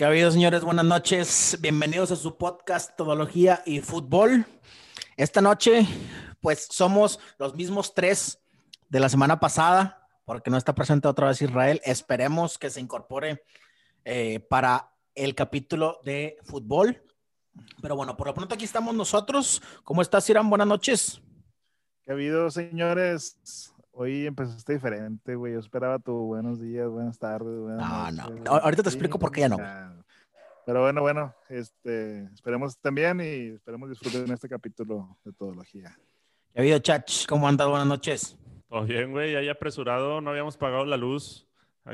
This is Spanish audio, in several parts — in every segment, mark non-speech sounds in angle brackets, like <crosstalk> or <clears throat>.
¿Qué ha habido, señores? Buenas noches. Bienvenidos a su podcast Todología y Fútbol. Esta noche, pues somos los mismos tres de la semana pasada, porque no está presente otra vez Israel. Esperemos que se incorpore eh, para el capítulo de fútbol. Pero bueno, por lo pronto aquí estamos nosotros. ¿Cómo estás, Irán? Buenas noches. ¿Qué ha habido, señores? Hoy empezaste diferente, güey. Yo esperaba tu buenos días, buenas tardes. no, no. Ahorita te explico por qué ya no. Pero bueno, bueno, este, esperemos también y esperemos disfruten en este capítulo de Todología. ¿Qué ha habido, Chach? ¿Cómo andas? Buenas noches. Todo bien, güey. Ya apresurado. No habíamos pagado la luz.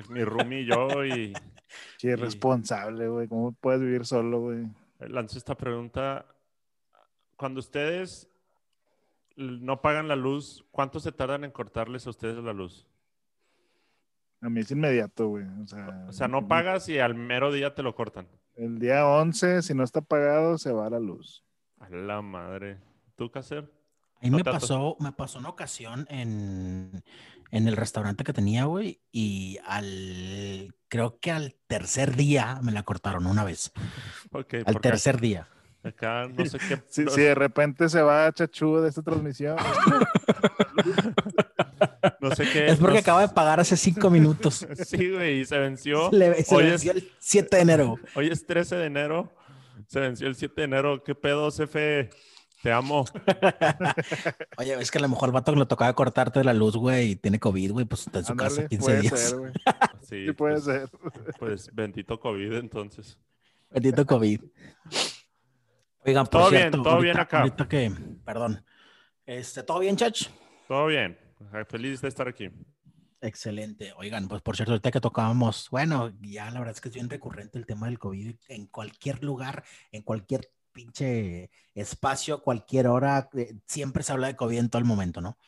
Mi roomie y yo y... <laughs> Qué irresponsable, güey. ¿Cómo puedes vivir solo, güey? Lanzo esta pregunta. Cuando ustedes no pagan la luz, ¿cuánto se tardan en cortarles a ustedes la luz? A mí es inmediato, güey. O sea, no pagas y al mero día te lo cortan. El día 11, si no está pagado, se va la luz. A la madre. ¿Tú, qué hacer? A mí me pasó, me pasó una ocasión en, en el restaurante que tenía, güey, y al, creo que al tercer día me la cortaron una vez. <laughs> Okay, al tercer día. Acá no sé qué. <laughs> Si, de repente se va Chachú de esta transmisión. <laughs> no sé qué. Es porque acaba de pagar hace cinco minutos. <laughs> sí, güey, y se venció. Se, hoy venció el 7 de enero. Hoy es 13 de enero. Se venció el 7 de enero. ¿Qué pedo, CFE? Te amo. Oye, es que a lo mejor el vato que le tocaba cortarte la luz, güey, y tiene COVID, güey, pues está en su casa 15 días. Ser, sí, puede pues, ser. Pues bendito COVID, entonces. Bendito COVID. Oigan, todo bien, todo bien acá. Ahorita que, perdón. Este, ¿Todo bien, Chach? Todo bien. Feliz de estar aquí. Excelente. Oigan, pues por cierto, ahorita que tocábamos, bueno, ya la verdad es que es bien recurrente el tema del COVID en cualquier lugar, en cualquier pinche espacio, cualquier hora, eh, siempre se habla de COVID en todo el momento, ¿no?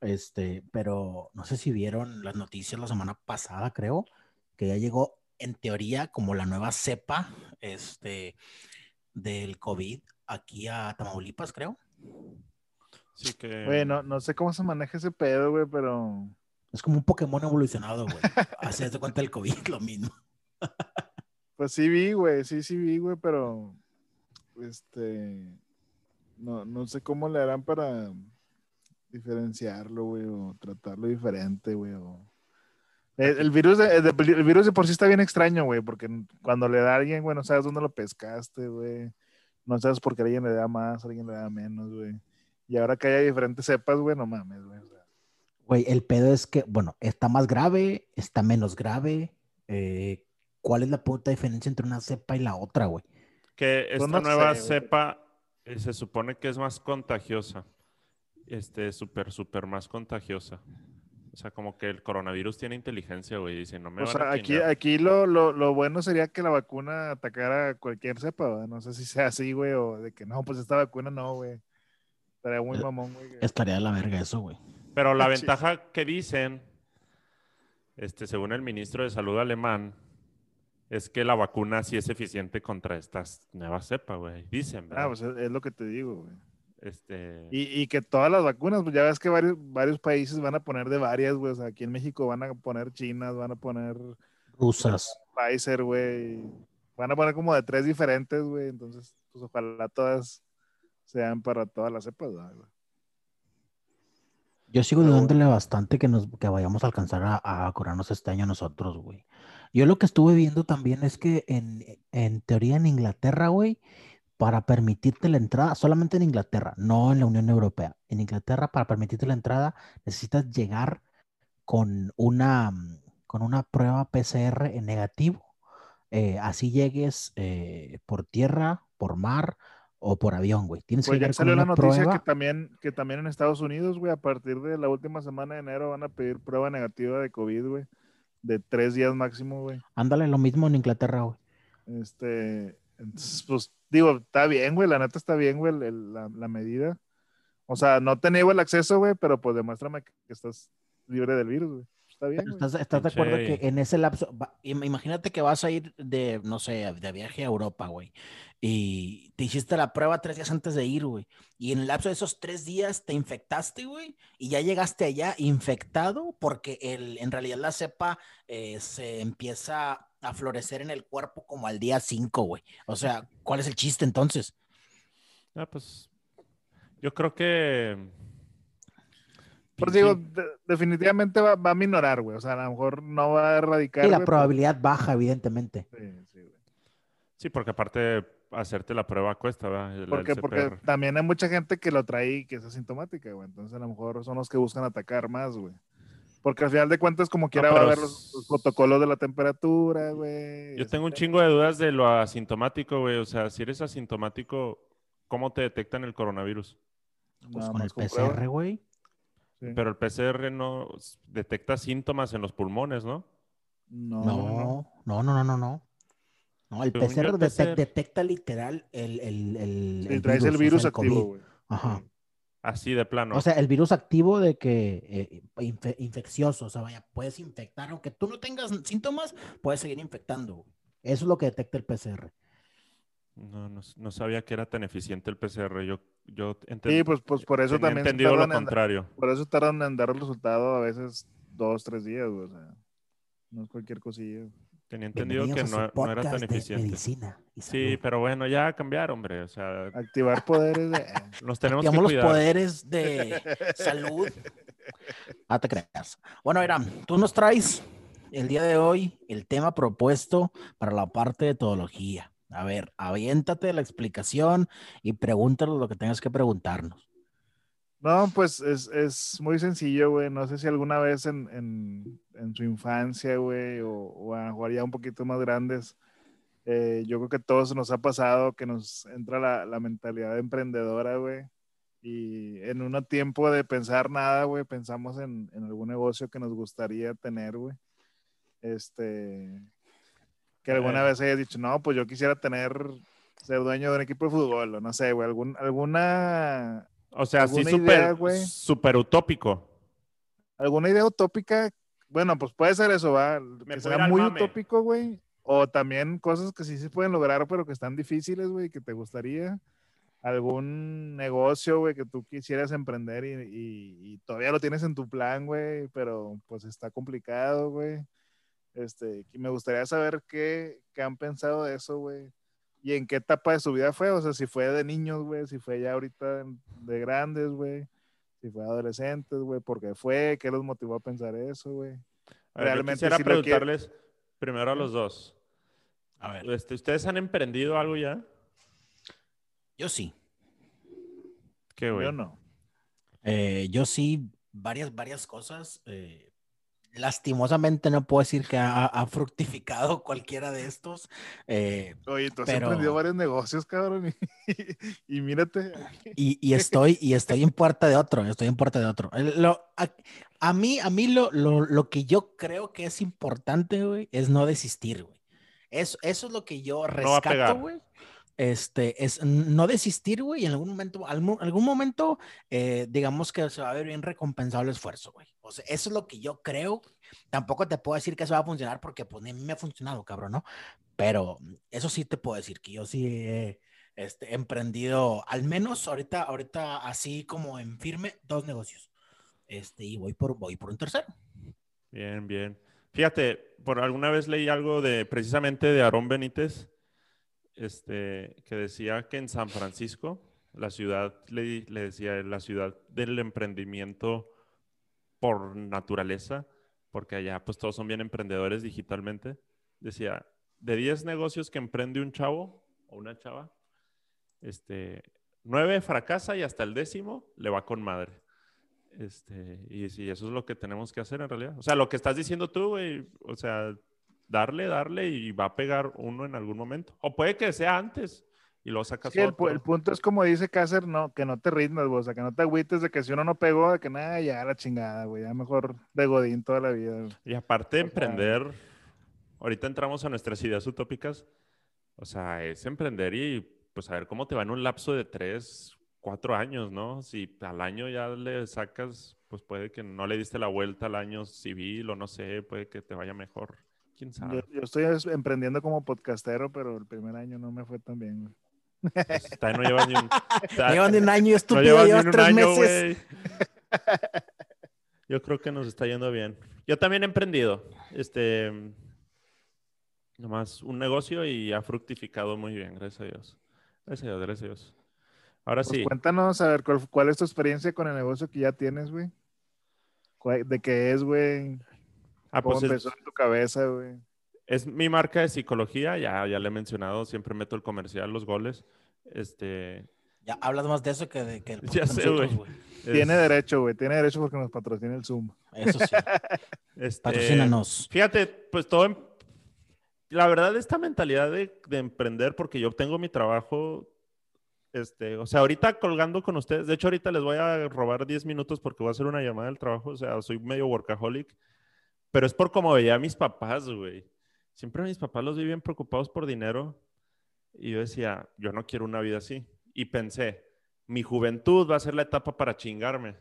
Este, pero no sé si vieron las noticias la semana pasada, creo, que ya llegó en teoría como la nueva cepa, este, del COVID aquí a Tamaulipas, creo. Sí que... Bueno, no sé cómo se maneja ese pedo, güey, pero... Es como un Pokémon evolucionado, güey. <laughs> Haces de cuenta el COVID, lo mismo. <laughs> pues sí vi, güey, sí, sí vi, güey, pero... Este... No, no sé cómo le harán para diferenciarlo, güey, o tratarlo diferente, güey, o... El, virus de, el virus de por sí está bien extraño, güey, porque cuando le da a alguien, güey, no sabes dónde lo pescaste, güey. No sabes por qué a alguien le da más, a alguien le da menos, güey. Y ahora que hay diferentes cepas, güey, no mames, güey. Güey, el pedo es que, bueno, está más grave, está menos grave. Eh, ¿Cuál es la puta diferencia entre una cepa y la otra, güey? Que pues esta nueva cepa eh, se supone que es más contagiosa. Este, súper, súper más contagiosa. O sea, como que el coronavirus tiene inteligencia, güey. Dice, no me o sea, aquí, aquí lo, lo, lo, bueno sería que la vacuna atacara cualquier cepa, ¿verdad? No sé si sea así, güey, o de que no, pues esta vacuna no, güey. Estaría muy eh, mamón, güey. Estaría de la verga eso, güey. Pero la <laughs> ventaja que dicen, este, según el ministro de Salud alemán, es que la vacuna sí es eficiente contra estas nuevas cepas, güey. Dicen, ¿verdad? Ah, pues es lo que te digo, güey. Este... Y, que todas las vacunas, pues ya ves que varios, varios países van a poner de varias, güey. O sea, aquí en México van a poner chinas, van a poner... Rusas. Pfizer, güey. Van a poner como de tres diferentes, güey. Entonces, pues ojalá todas sean para todas las cepas, güey. Yo sigo dudándole bastante que, nos, que vayamos a alcanzar a, a curarnos este año nosotros, güey. Yo lo que estuve viendo también es que en, en teoría en Inglaterra, güey, para permitirte la entrada, solamente en Inglaterra, no en la Unión Europea. En Inglaterra, para permitirte la entrada, necesitas llegar con una, con una prueba PCR en negativo. Eh, así llegues eh, por tierra, por mar o por avión, güey. Tienes pues que ya salió la noticia que también, que también en Estados Unidos, güey, a partir de la última semana de enero van a pedir prueba negativa de COVID, güey. De tres días máximo, güey. Ándale, lo mismo en Inglaterra, güey. Este, entonces, pues digo, está bien, güey, la neta está bien, güey, la, la, medida. O sea, no te niego el acceso, güey, pero pues demuéstrame que, estás libre del virus, güey. Está bien. ¿Estás, ¿Estás, de acuerdo que en ese lapso, imagínate que vas a ir de, no sé, de viaje a Europa, güey, y te hiciste la prueba tres días antes de ir, güey, y en el lapso de esos tres días te infectaste, güey, y ya llegaste allá infectado porque el, en realidad la cepa eh, se empieza a florecer en el cuerpo como al día 5, güey. O sea, ¿cuál es el chiste entonces? Ah, pues yo creo que... Pues digo, definitivamente va, a minorar, güey. O sea, a lo mejor no va a erradicar. Y la probabilidad baja, evidentemente. Sí, sí, güey. Sí, porque aparte hacerte la prueba cuesta, ¿verdad? porque, porque también hay mucha gente que lo trae y que es asintomática, güey. Entonces a lo mejor son los que buscan atacar más, güey. Porque al final de cuentas, como quiera, va a haber los, protocolos de la temperatura, güey. Yo tengo un chingo de dudas de lo asintomático, güey. O sea, si eres asintomático, ¿cómo te detectan el coronavirus? Pues con el PCR, güey. Pero el PCR no detecta síntomas en los pulmones, ¿no? No, no, no, no, no, no. No, el PCR, detecta literal el, el, el, el virus, el virus activo, güey. Ajá. Así de plano. O sea, el virus activo de que eh, infeccioso, o sea, vaya, puedes infectar, aunque tú no tengas síntomas, puedes seguir infectando. Eso es lo que detecta el PCR. No, no, sabía que era tan eficiente el PCR. Yo, yo entendí. Sí, pues, pues por eso también. entendido lo contrario. por eso tardan en dar el resultado a veces dos, tres días, o sea, no es cualquier cosilla. Tenía entendido que no, era tan eficiente. sí, pero bueno, ya cambiar, hombre. O sea, activar poderes de. <laughs> Nos tenemos que los poderes de salud. <laughs> Ah, te creas. Bueno, Irán, tú nos traes el día de hoy el tema propuesto para la parte de todología. A ver, aviéntate la explicación y pregúntanos lo que tengas que preguntarnos. No, pues es, es muy sencillo, güey. No sé si alguna vez en, en, en su infancia, güey, o, a lo ya un poquito más grandes, eh, yo creo que a todos nos ha pasado que nos entra la, la mentalidad emprendedora, güey. Y en un tiempo de pensar nada, güey, pensamos en, en, algún negocio que nos gustaría tener, güey. Este, que alguna vez hayas dicho, no, pues yo quisiera tener, ser dueño de un equipo de fútbol, o no sé, güey, algún, alguna o sea, sí, súper super utópico. ¿Alguna idea utópica? Bueno, pues puede ser eso, va. que sea muy utópico, güey. O también cosas que sí se pueden lograr, pero que están difíciles, güey, que te gustaría. Algún negocio, güey, que tú quisieras emprender y, todavía lo tienes en tu plan, güey, pero pues está complicado, güey. Este, y me gustaría saber qué, qué han pensado de eso, güey y en qué etapa de su vida fue, o sea, si fue de niños, güey, si fue ya ahorita de grandes, güey, si fue adolescentes, güey, por qué fue, qué los motivó a pensar eso, güey. Realmente quisiera preguntarles primero a los dos. A ver. Este, ¿Ustedes han emprendido algo ya? Yo sí. ¿Qué, güey? Yo no. Eh, yo sí, varias, varias cosas. Eh, lastimosamente no puedo decir que ha, fructificado <laughs> cualquiera de estos. Eh, Oye, tú has emprendido varios negocios, cabrón, y, <laughs> mírate. Y, estoy, y estoy en puerta de otro, estoy en puerta de otro. a, mí, a mí lo, lo, que yo creo que es importante, güey, es no desistir, güey. Eso, eso es lo que yo rescato, güey este, es no desistir, güey, y en algún momento, algún, algún momento, eh, digamos que se va a ver bien recompensado el esfuerzo, güey. O sea, eso es lo que yo creo. Tampoco te puedo decir que eso va a funcionar porque pues, a mí me ha funcionado, cabrón, ¿no? Pero eso sí te puedo decir que yo sí he este, emprendido, al menos ahorita, ahorita así como en firme, dos negocios. Este, y voy por, voy por un tercero. Bien, bien. Fíjate, por alguna vez leí algo de precisamente de Aarón Benítez este, que decía que en San Francisco, la ciudad, le, decía, la ciudad del emprendimiento por naturaleza, porque allá pues todos son bien emprendedores digitalmente, decía, de 10 negocios que emprende un chavo o una chava, este, 9 fracasa y hasta el décimo le va con madre. Este, y, y eso es lo que tenemos que hacer en realidad. O sea, lo que estás diciendo tú, güey, o sea, darle, darle y va a pegar uno en algún momento. O puede que sea antes y lo sacas sí, el, punto es como dice Cácer, no, que no te ritmes, o sea, que no te agüites de que si uno no pegó, de que nada, ya la chingada, güey, ya mejor de Godín toda la vida. Y aparte de emprender, ahorita entramos a nuestras ideas utópicas, o sea, es emprender y pues a ver cómo te va en un lapso de tres, cuatro años, ¿no? Si al año ya le sacas, pues puede que no le diste la vuelta al año civil o no sé, puede que te vaya mejor. ¿Quién sabe? Yo, estoy emprendiendo como podcastero, pero el primer año no me fue tan bien, pues, no llevas ni un... <laughs> Llevan ni un año, estúpido, no llevas, tres meses. <laughs> Yo creo que nos está yendo bien. Yo también he emprendido. Este... Nomás un negocio y ha fructificado muy bien, gracias a Dios. Gracias a Dios, gracias a Dios. Ahora Pues sí. cuéntanos, a ver, ¿cuál, cuál es tu experiencia con el negocio que ya tienes, güey? ¿Cuál- ¿De qué es, güey? Ah, ¿Cómo pues es- empezó en tu cabeza, güey? Es mi marca de psicología, ya, ya le he mencionado, siempre meto el comercial, los goles. Este, Ya hablas más de eso que de que el <laughs> Ya sé, güey. güey. Tiene es- derecho, güey. Tiene derecho porque nos patrocina el Zoom. Eso sí. <laughs> este, Patrocínanos. Fíjate, pues todo, em- la verdad, esta mentalidad de, de emprender, porque yo tengo mi trabajo, este, o sea, ahorita colgando con ustedes, de hecho ahorita les voy a robar 10 minutos porque voy a hacer una llamada del trabajo, o sea, soy medio workaholic, pero es por como veía a mis papás, güey. Siempre mis papás los vi bien preocupados por dinero y yo decía, yo no quiero una vida así. Y pensé, mi juventud va a ser la etapa para chingarme,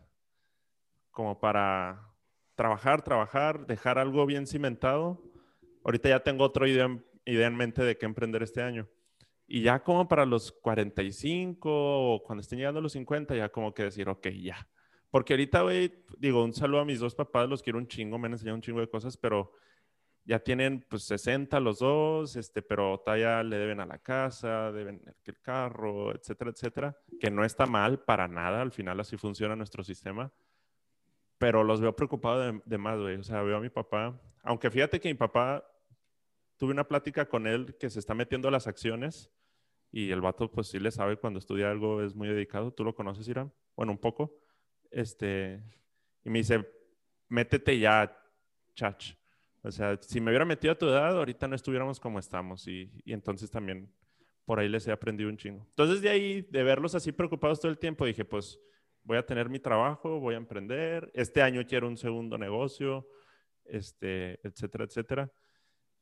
como para trabajar, trabajar, dejar algo bien cimentado. Ahorita ya tengo otra idea, idea en mente de qué emprender este año. Y ya como para los 45 o cuando estén llegando los 50, ya como que decir, ok, ya. Porque ahorita, güey, digo, un saludo a mis dos papás, los quiero un chingo, me han enseñado un chingo de cosas, pero ya tienen pues 60 los dos, este, pero todavía le deben a la casa, deben el carro, etcétera, etcétera, que no está mal para nada, al final así funciona nuestro sistema, pero los veo preocupados de, de más, güey, o sea, veo a mi papá, aunque fíjate que mi papá, tuve una plática con él que se está metiendo a las acciones y el vato pues sí le sabe cuando estudia algo, es muy dedicado, ¿tú lo conoces, Irán? Bueno, un poco, este, y me dice, métete ya, chach. O sea, si me hubiera metido a tu edad, ahorita no estuviéramos como estamos. Y, y entonces también por ahí les he aprendido un chingo. Entonces de ahí, de verlos así preocupados todo el tiempo, dije, pues voy a tener mi trabajo, voy a emprender. Este año quiero un segundo negocio, este, etcétera, etcétera.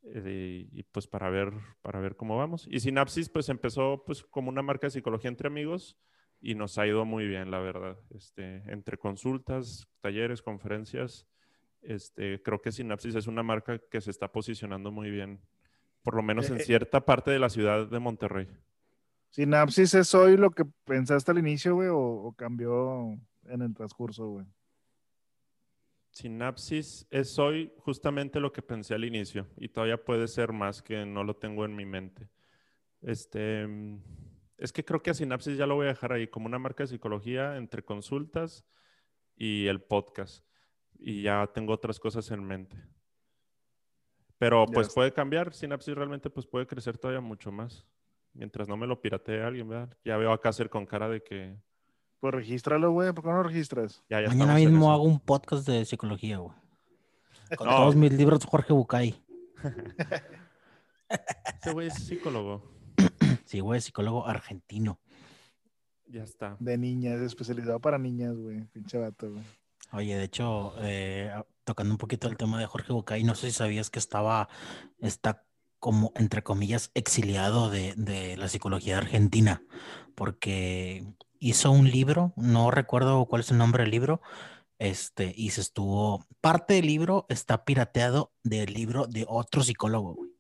Eh, y, y, pues para ver, para ver cómo vamos. Y Sinapsis pues empezó pues como una marca de psicología entre amigos y nos ha ido muy bien, la verdad. Este, entre consultas, talleres, conferencias, este, creo que Sinapsis es una marca que se está posicionando muy bien, por lo menos en Eh, cierta parte de la ciudad de Monterrey. ¿Sinapsis es hoy lo que pensaste al inicio, güey, o, o cambió en el transcurso, güey? Sinapsis es hoy justamente lo que pensé al inicio y todavía puede ser más que no lo tengo en mi mente. Este, es que creo que a Sinapsis ya lo voy a dejar ahí como una marca de psicología entre consultas y el podcast. Y ya tengo otras cosas en mente. Pero pues puede cambiar. Sinapsis realmente pues puede crecer todavía mucho más. Mientras no me lo piratee alguien, ¿verdad? Ya veo a Cácer con cara de que Pues regístralo, güey. ¿Por qué no lo registras? ya, ya Mañana mismo hago un podcast de psicología, güey. <laughs> Con No. todos mis libros, Jorge Bucay. <laughs> Este güey es psicólogo. Sí, güey, psicólogo argentino. Ya está. De niñas, especializado para niñas, güey. Pinche vato, güey. Oye, de hecho, eh, tocando un poquito el tema de Jorge Bucay, no sé si sabías que estaba, está como, entre comillas, exiliado de, de la psicología argentina, porque hizo un libro, no recuerdo cuál es el nombre del libro, este, y se estuvo, parte del libro está pirateado del libro de otro psicólogo, güey.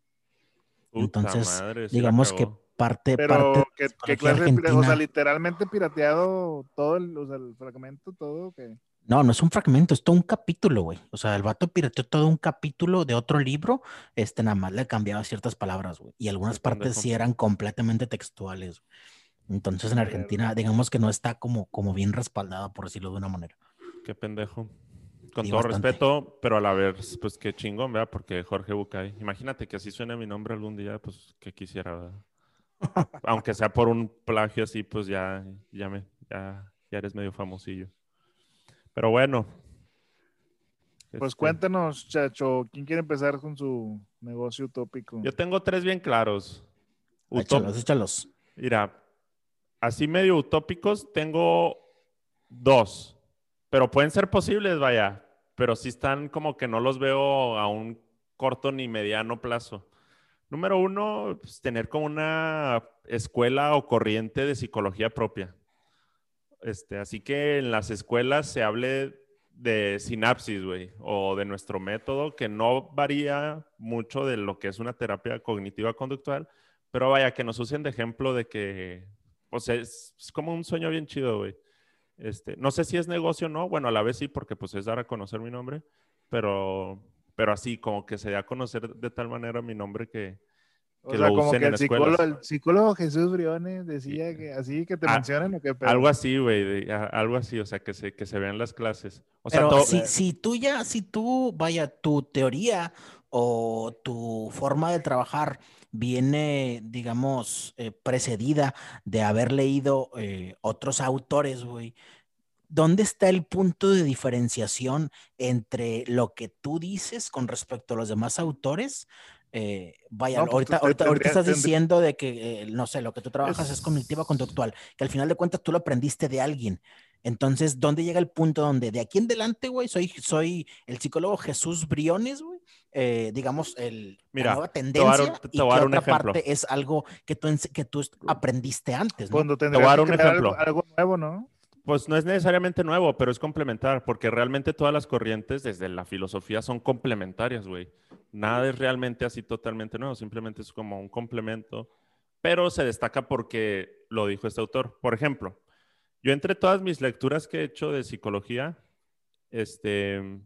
Puta Entonces, madre, Digamos que. Parte, Pero, parte de la ¿qué, qué clase de O sea, literalmente pirateado todo el, o sea, el fragmento, todo, que No, no es un fragmento, es todo un capítulo, güey. O sea, el vato pirateó todo un capítulo de otro libro, este nada más le cambiaba ciertas palabras, güey. Y algunas partes sí eran completamente textuales. güey. Entonces en. Argentina, digamos que no está como, como bien respaldada, por decirlo de una manera. Qué pendejo. Con Sí, todo bastante. respeto, pero a la vez, pues qué chingón, ¿verdad? Porque Jorge Bucay. Imagínate que así suene mi nombre algún día, pues que quisiera, ¿verdad? <laughs> Aunque sea por un plagio así, pues ya, ya me, ya, ya eres medio famosillo. Pero bueno. Pues Este, cuéntanos, chacho, ¿quién quiere empezar con su negocio utópico? Yo tengo tres bien claros. Utop- Échalos, échalos. Mira, así medio utópicos, tengo dos, pero pueden ser posibles, vaya, pero sí están como que no los veo a un corto ni mediano plazo. Número uno, pues, tener como una escuela o corriente de psicología propia. Este, así que en las escuelas se hable de sinapsis, güey, o de nuestro método, que no varía mucho de lo que es una terapia cognitiva conductual, pero vaya, que nos usen de ejemplo de que, sea, es, es como un sueño bien chido, güey. Este, no sé si es negocio o no, bueno, a la vez sí, porque pues es dar a conocer mi nombre, pero, pero así como que se dé a conocer de tal manera mi nombre que, o sea, como que el psicólogo, el psicólogo, Jesús Briones decía que así que te ah, mencionan o que algo así, güey, algo así, o sea, que se, que se vean las clases. O sea, Pero si, si tú ya, si tú, vaya, tu teoría o tu forma de trabajar viene, digamos, eh, precedida de haber leído eh, otros autores, güey. ¿Dónde está el punto de diferenciación entre lo que tú dices con respecto a los demás autores eh, vaya, pues, ahorita, ahorita, estás diciendo de que, eh, no sé, lo que tú trabajas es... cognitiva conductual, que al final de cuentas tú lo aprendiste de alguien. Entonces, ¿dónde llega el punto donde de aquí en adelante, güey, soy, soy el psicólogo Jesús Briones, güey? Eh, digamos, el, Mira, la nueva tendencia y que otra parte es algo que tú, que tú aprendiste antes, ¿no? Cuando te voy a dar un ejemplo. algo nuevo, ¿no? Pues no es necesariamente nuevo, pero es complementar, porque realmente todas las corrientes desde la filosofía son complementarias, güey. Nada es realmente así totalmente nuevo, simplemente es como un complemento, pero se destaca porque lo dijo este autor. Por ejemplo, yo entre todas mis lecturas que he hecho de psicología, este,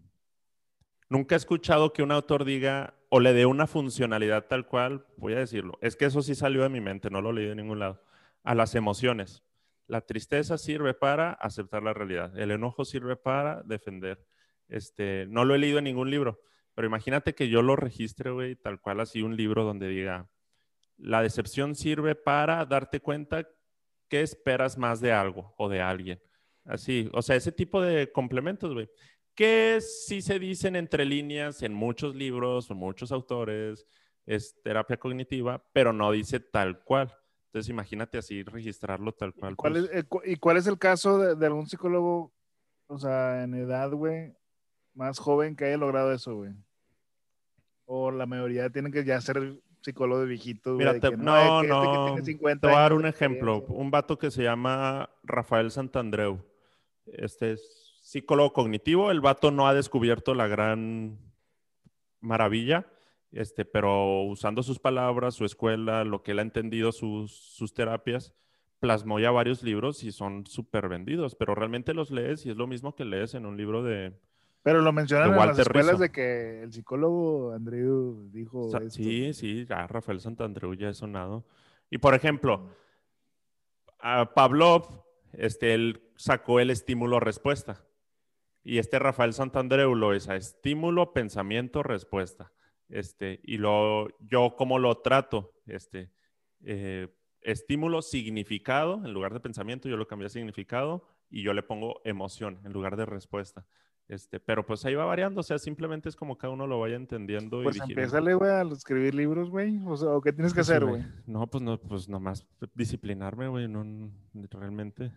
nunca he escuchado que un autor diga o le dé una funcionalidad tal cual, voy a decirlo, es que eso sí salió de mi mente, no lo leí de ningún lado, a las emociones. La tristeza sirve para aceptar la realidad. El enojo sirve para defender. Este, no lo he leído en ningún libro, pero imagínate que yo lo registre, güey, tal cual así un libro donde diga, la decepción sirve para darte cuenta que esperas más de algo o de alguien. Así, o sea, ese tipo de complementos, güey, que sí se dicen entre líneas en muchos libros o muchos autores, es terapia cognitiva, pero no dice tal cual. Entonces, imagínate así registrarlo tal cual. ¿Y cuál, pues. es, ¿y cuál es el caso de, algún psicólogo, o sea, en edad, güey, más joven que haya logrado eso, güey? O la mayoría tienen que ya ser psicólogo de viejito. Mira, no, no, este te voy a dar un ejemplo. Un vato que se llama Rafael Santandreu. Este es psicólogo cognitivo. El vato no ha descubierto la gran maravilla este, pero usando sus palabras, su escuela, lo que él ha entendido, sus, sus terapias, plasmó ya varios libros y son súper vendidos, pero realmente los lees y es lo mismo que lees en un libro de... Pero lo mencionan en las escuelas de que el psicólogo Andreu dijo... Sí, sí, ya Rafael Santandreu ya es sonado. Y por ejemplo, a Pavlov, este, él sacó el estímulo-respuesta. Y este Rafael Santandreu lo es a estímulo, pensamiento, respuesta. Este, y lo, yo cómo lo trato, este, eh, estímulo, significado, en lugar de pensamiento, yo lo cambié a significado y yo le pongo emoción en lugar de respuesta. Este, pero pues ahí va variando, o sea, simplemente es como cada uno lo vaya entendiendo. Pues empiézale, güey, a escribir libros, güey. O sea, qué tienes que pues hacer, güey? No, pues no, pues nomás disciplinarme, güey, no, realmente.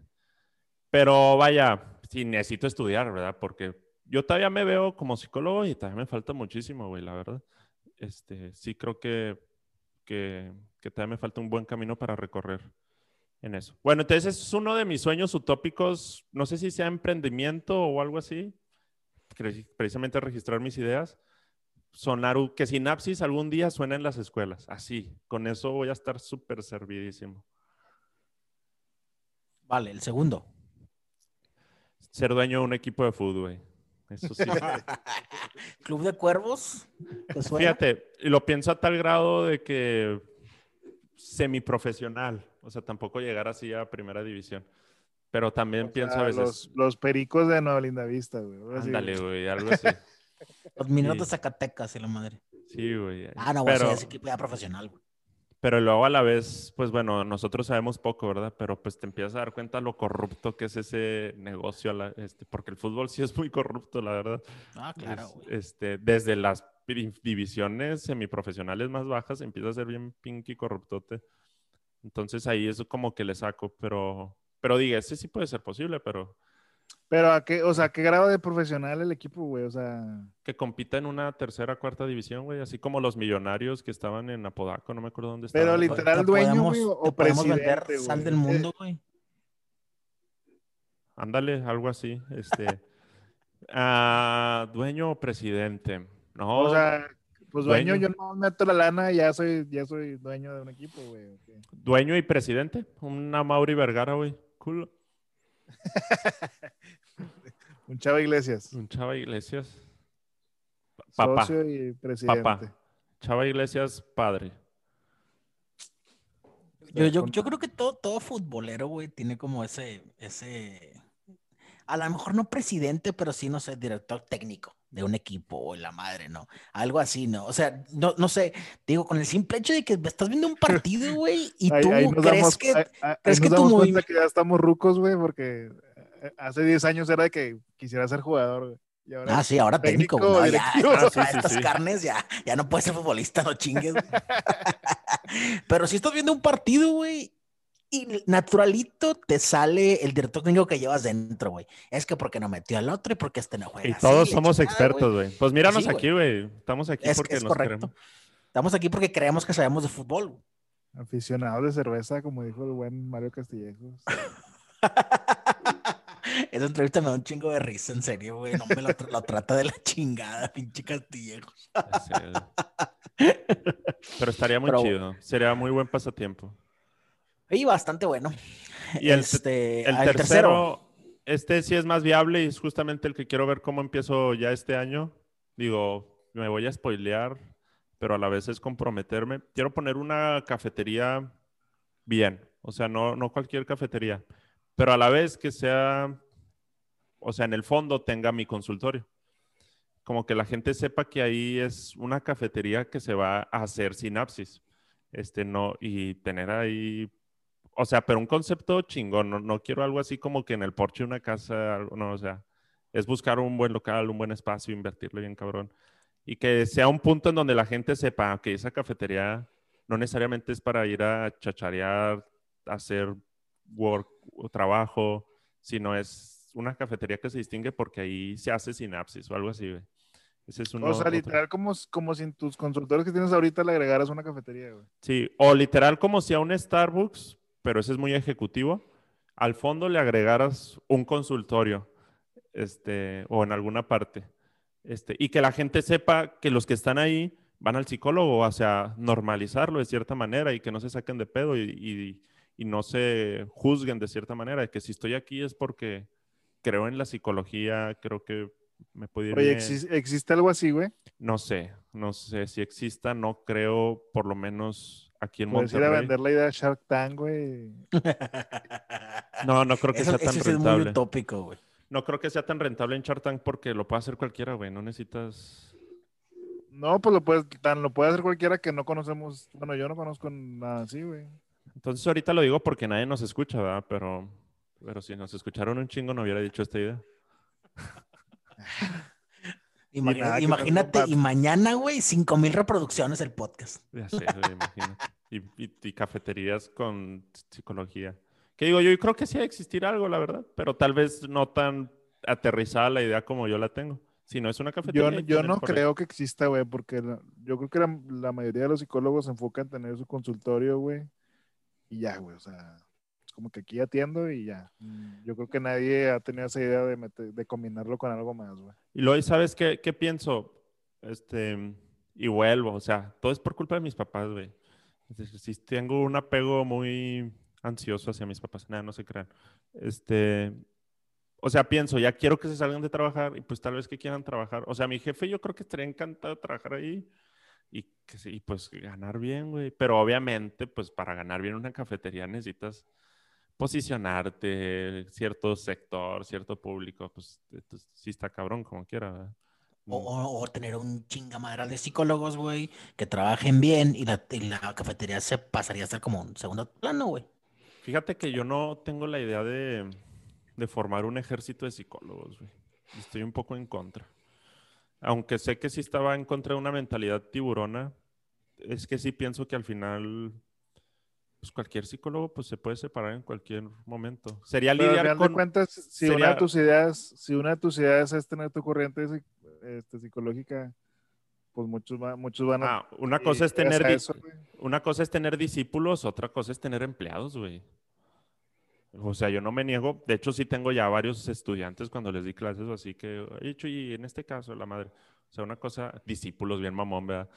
Pero vaya, sí necesito estudiar, ¿verdad? Porque yo todavía me veo como psicólogo y todavía me falta muchísimo, güey, la verdad este, sí creo que, que, que todavía me falta un buen camino para recorrer en eso. Bueno, entonces es uno de mis sueños utópicos, no sé si sea emprendimiento o algo así, precisamente registrar mis ideas, sonar, que Sinapsis algún día suene en las escuelas, así, con eso voy a estar súper servidísimo. Vale, el segundo. Ser dueño de un equipo de fútbol, eso sí. <laughs> Club de Cuervos. Fíjate, lo pienso a tal grado de que semiprofesional, o sea, tampoco llegar así a primera división. Pero también pienso a veces. Los, pericos de Nueva Linda Vista, güey. Ándale, güey, algo así. los minutos de Zacatecas y la madre. Sí, güey. Ah, no, güey, pero... es equipo ya profesional, güey. Pero luego a la vez, pues bueno, nosotros sabemos poco, ¿verdad? Pero pues te empiezas a dar cuenta lo corrupto que es ese negocio, este, porque el fútbol sí es muy corrupto, la verdad. Ah, claro. Este, desde las divisiones semiprofesionales más bajas empieza a ser bien pinky corruptote. Entonces ahí es como que le saco, pero, pero diga, ese sí puede ser posible, pero pero a qué, o sea, ¿qué grado de profesional el equipo, güey? O sea. Que compita en una tercera, cuarta división, güey. Así como los millonarios que estaban en Apodaco, no me acuerdo dónde estaban. Pero literal dueño, güey, o presidente, sal del mundo, güey. Ándale, algo así. Este. <laughs> ah, dueño o presidente. No. O sea, pues dueño, yo no meto la lana, ya soy, ya soy dueño de un equipo, güey. Dueño y presidente. Una Mauri Vergara, güey. Cool. <laughs> un Chava Iglesias. Un Chava Iglesias. Papá. socio y presidente. Papá. Chava Iglesias, padre. Yo, yo, yo creo que todo, todo futbolero, güey, tiene como ese, ese, a lo mejor no presidente, pero sí, no sé, director técnico de un equipo o la madre, ¿no? Algo así, ¿no? O sea, no, no sé, digo, con el simple hecho de que estás viendo un partido, <laughs> güey, y Ahí- tú ahí nos crees damos- que... ahí- crees nos que tu damos cuenta movimiento- que ya estamos rucos, güey, porque eh, hace 10 años era de que quisiera ser jugador, güey. Y ahora Ah, sí, ahora técnico, técnico, no, ya, directivo. estas- Ah, sí, sí, <laughs> estas sí. carnes ya, ya no puedes ser futbolista, no chingues. <laughs> Pero si estás viendo un partido, güey, y naturalito te sale el director técnico que llevas dentro, güey. Es que porque no metió al otro y porque este no juega. Y todos somos chingada, expertos, güey. Pues míranos Sí, aquí, güey. Estamos aquí Es, porque es nos correcto. queremos. Estamos aquí porque creemos que sabemos de fútbol. güey. aficionado de cerveza, como dijo el buen Mario Castillejos. <laughs> Esa entrevista me da un chingo de risa, en serio, güey. No me lo, tra- lo trata de la chingada, <laughs> pinche Castillejos. <laughs> Pero estaría muy Pero- chido. Sería muy buen pasatiempo. Y bastante bueno. <laughs> Y el, este, el al tercero, este sí es más viable y es justamente el que quiero ver cómo empiezo ya este año. Digo, me voy a spoilear, pero a la vez es comprometerme. Quiero poner una cafetería bien, o sea, no, no cualquier cafetería, pero a la vez que sea, o sea, en el fondo tenga mi consultorio. Como que la gente sepa que ahí es una cafetería que se va a hacer sinapsis. Este, no, y tener ahí o sea, pero un concepto chingón. No, no quiero algo así como que en el porche una casa, no, o sea, es buscar un buen local, un buen espacio, invertirle bien cabrón. Y que sea un punto en donde la gente sepa que esa cafetería no necesariamente es para ir a chacharear, hacer work o trabajo, sino es una cafetería que se distingue porque ahí se hace sinapsis o algo así, güey. Ese es uno, o sea, otro. literal, como, como si en tus consultores que tienes ahorita le agregaras una cafetería, güey. Sí, o literal como si a un Starbucks, pero ese es muy ejecutivo, al fondo le agregaras un consultorio, este, o en alguna parte, este, y que la gente sepa que los que están ahí van al psicólogo, sea, normalizarlo de cierta manera y que no se saquen de pedo y, y- y no se juzguen de cierta manera, de que si estoy aquí es porque creo en la psicología, creo que me puede ir Oye, bien. ¿exis- ¿existe algo así, güey? No sé, no sé si exista, no creo, por lo menos aquí en Puedes ir a Monterrey. vender la idea a Shark Tank, güey. No, no creo que Eso, sea tan eso sí es muy rentable. utópico, güey. No creo que sea tan rentable en Shark Tank porque lo puede hacer cualquiera, güey. No necesitas. No, pues lo puedes, tan lo puede hacer cualquiera que no conocemos. Bueno, yo no conozco nada así, güey. Entonces ahorita lo digo porque nadie nos escucha, ¿verdad? Pero, pero si nos escucharon un chingo no hubiera dicho esta idea. <laughs> Imagínate, y mañana, güey, cinco mil reproducciones el podcast. Ya <laughs> sé. Y, y- y cafeterías con psicología. Que digo, yo creo que sí de existir algo, la verdad, pero tal vez no tan aterrizada la idea como yo la tengo. Si no es una cafetería. Yo, yo no ahí. creo que exista, güey, porque la- yo creo que la, la mayoría de los psicólogos se enfocan en tener su consultorio, güey. Y ya, güey, o sea, como que aquí atiendo y ya. Mm, Yo creo que nadie ha tenido esa idea de, meter- de combinarlo con algo más, güey. Y luego, ¿sabes qué, qué pienso? Este, y vuelvo, o sea, todo es por culpa de mis papás, güey. Sí, tengo un apego muy ansioso hacia mis papás, nada, no se crean. Este, o sea, pienso, ya quiero que se salgan de trabajar y pues tal vez que quieran trabajar. O sea, mi jefe yo creo que estaría encantado de trabajar ahí y, que, y pues ganar bien, güey. Pero obviamente, pues para ganar bien una cafetería necesitas posicionarte, cierto sector, cierto público, pues entonces, sí está cabrón como quiera, ¿verdad? O, o- o tener un chingamadral de psicólogos, güey, que trabajen bien y la, y la cafetería se pasaría a ser como un segundo plano, güey. Fíjate que yo no tengo la idea de, de formar un ejército de psicólogos, güey. Estoy un poco en contra. Aunque sé que sí estaba en contra de una mentalidad tiburona, es que sí pienso que al final, pues cualquier psicólogo pues se puede separar en cualquier momento. Sería Pero al lidiar final con... de cuentas, si una sería- de tus ideas, si una de tus ideas es tener tu corriente este, psicológica, pues muchos, va- muchos van a... Ah, una cosa es tener... eso. Una cosa es tener discípulos, otra cosa es tener empleados, güey. O sea, yo no me niego. De hecho, sí tengo ya varios estudiantes cuando les di clases, o así que he dicho, y en este caso, la madre. O sea, una cosa, discípulos, bien mamón, ¿verdad?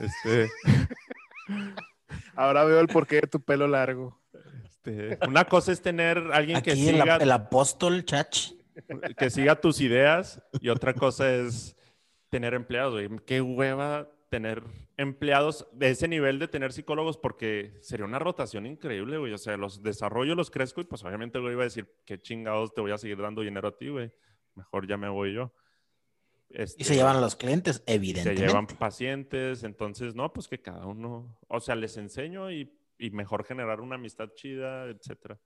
Este, <laughs> Ahora veo el porqué de tu pelo largo. este, una cosa es tener alguien que Aquí el, siga, el apóstol, chach. que siga tus ideas, y otra cosa es tener empleados, güey. Qué hueva tener empleados de ese nivel de tener psicólogos porque sería una rotación increíble, güey. O sea, los desarrollo, los crezco y pues obviamente, güey, iba a decir, qué chingados te voy a seguir dando dinero a ti, güey. Mejor ya me voy yo. Y se este, llevan a los clientes, evidentemente. Se llevan pacientes, entonces, no, pues que cada uno, o sea, les enseño y, y mejor generar una amistad chida, etcétera.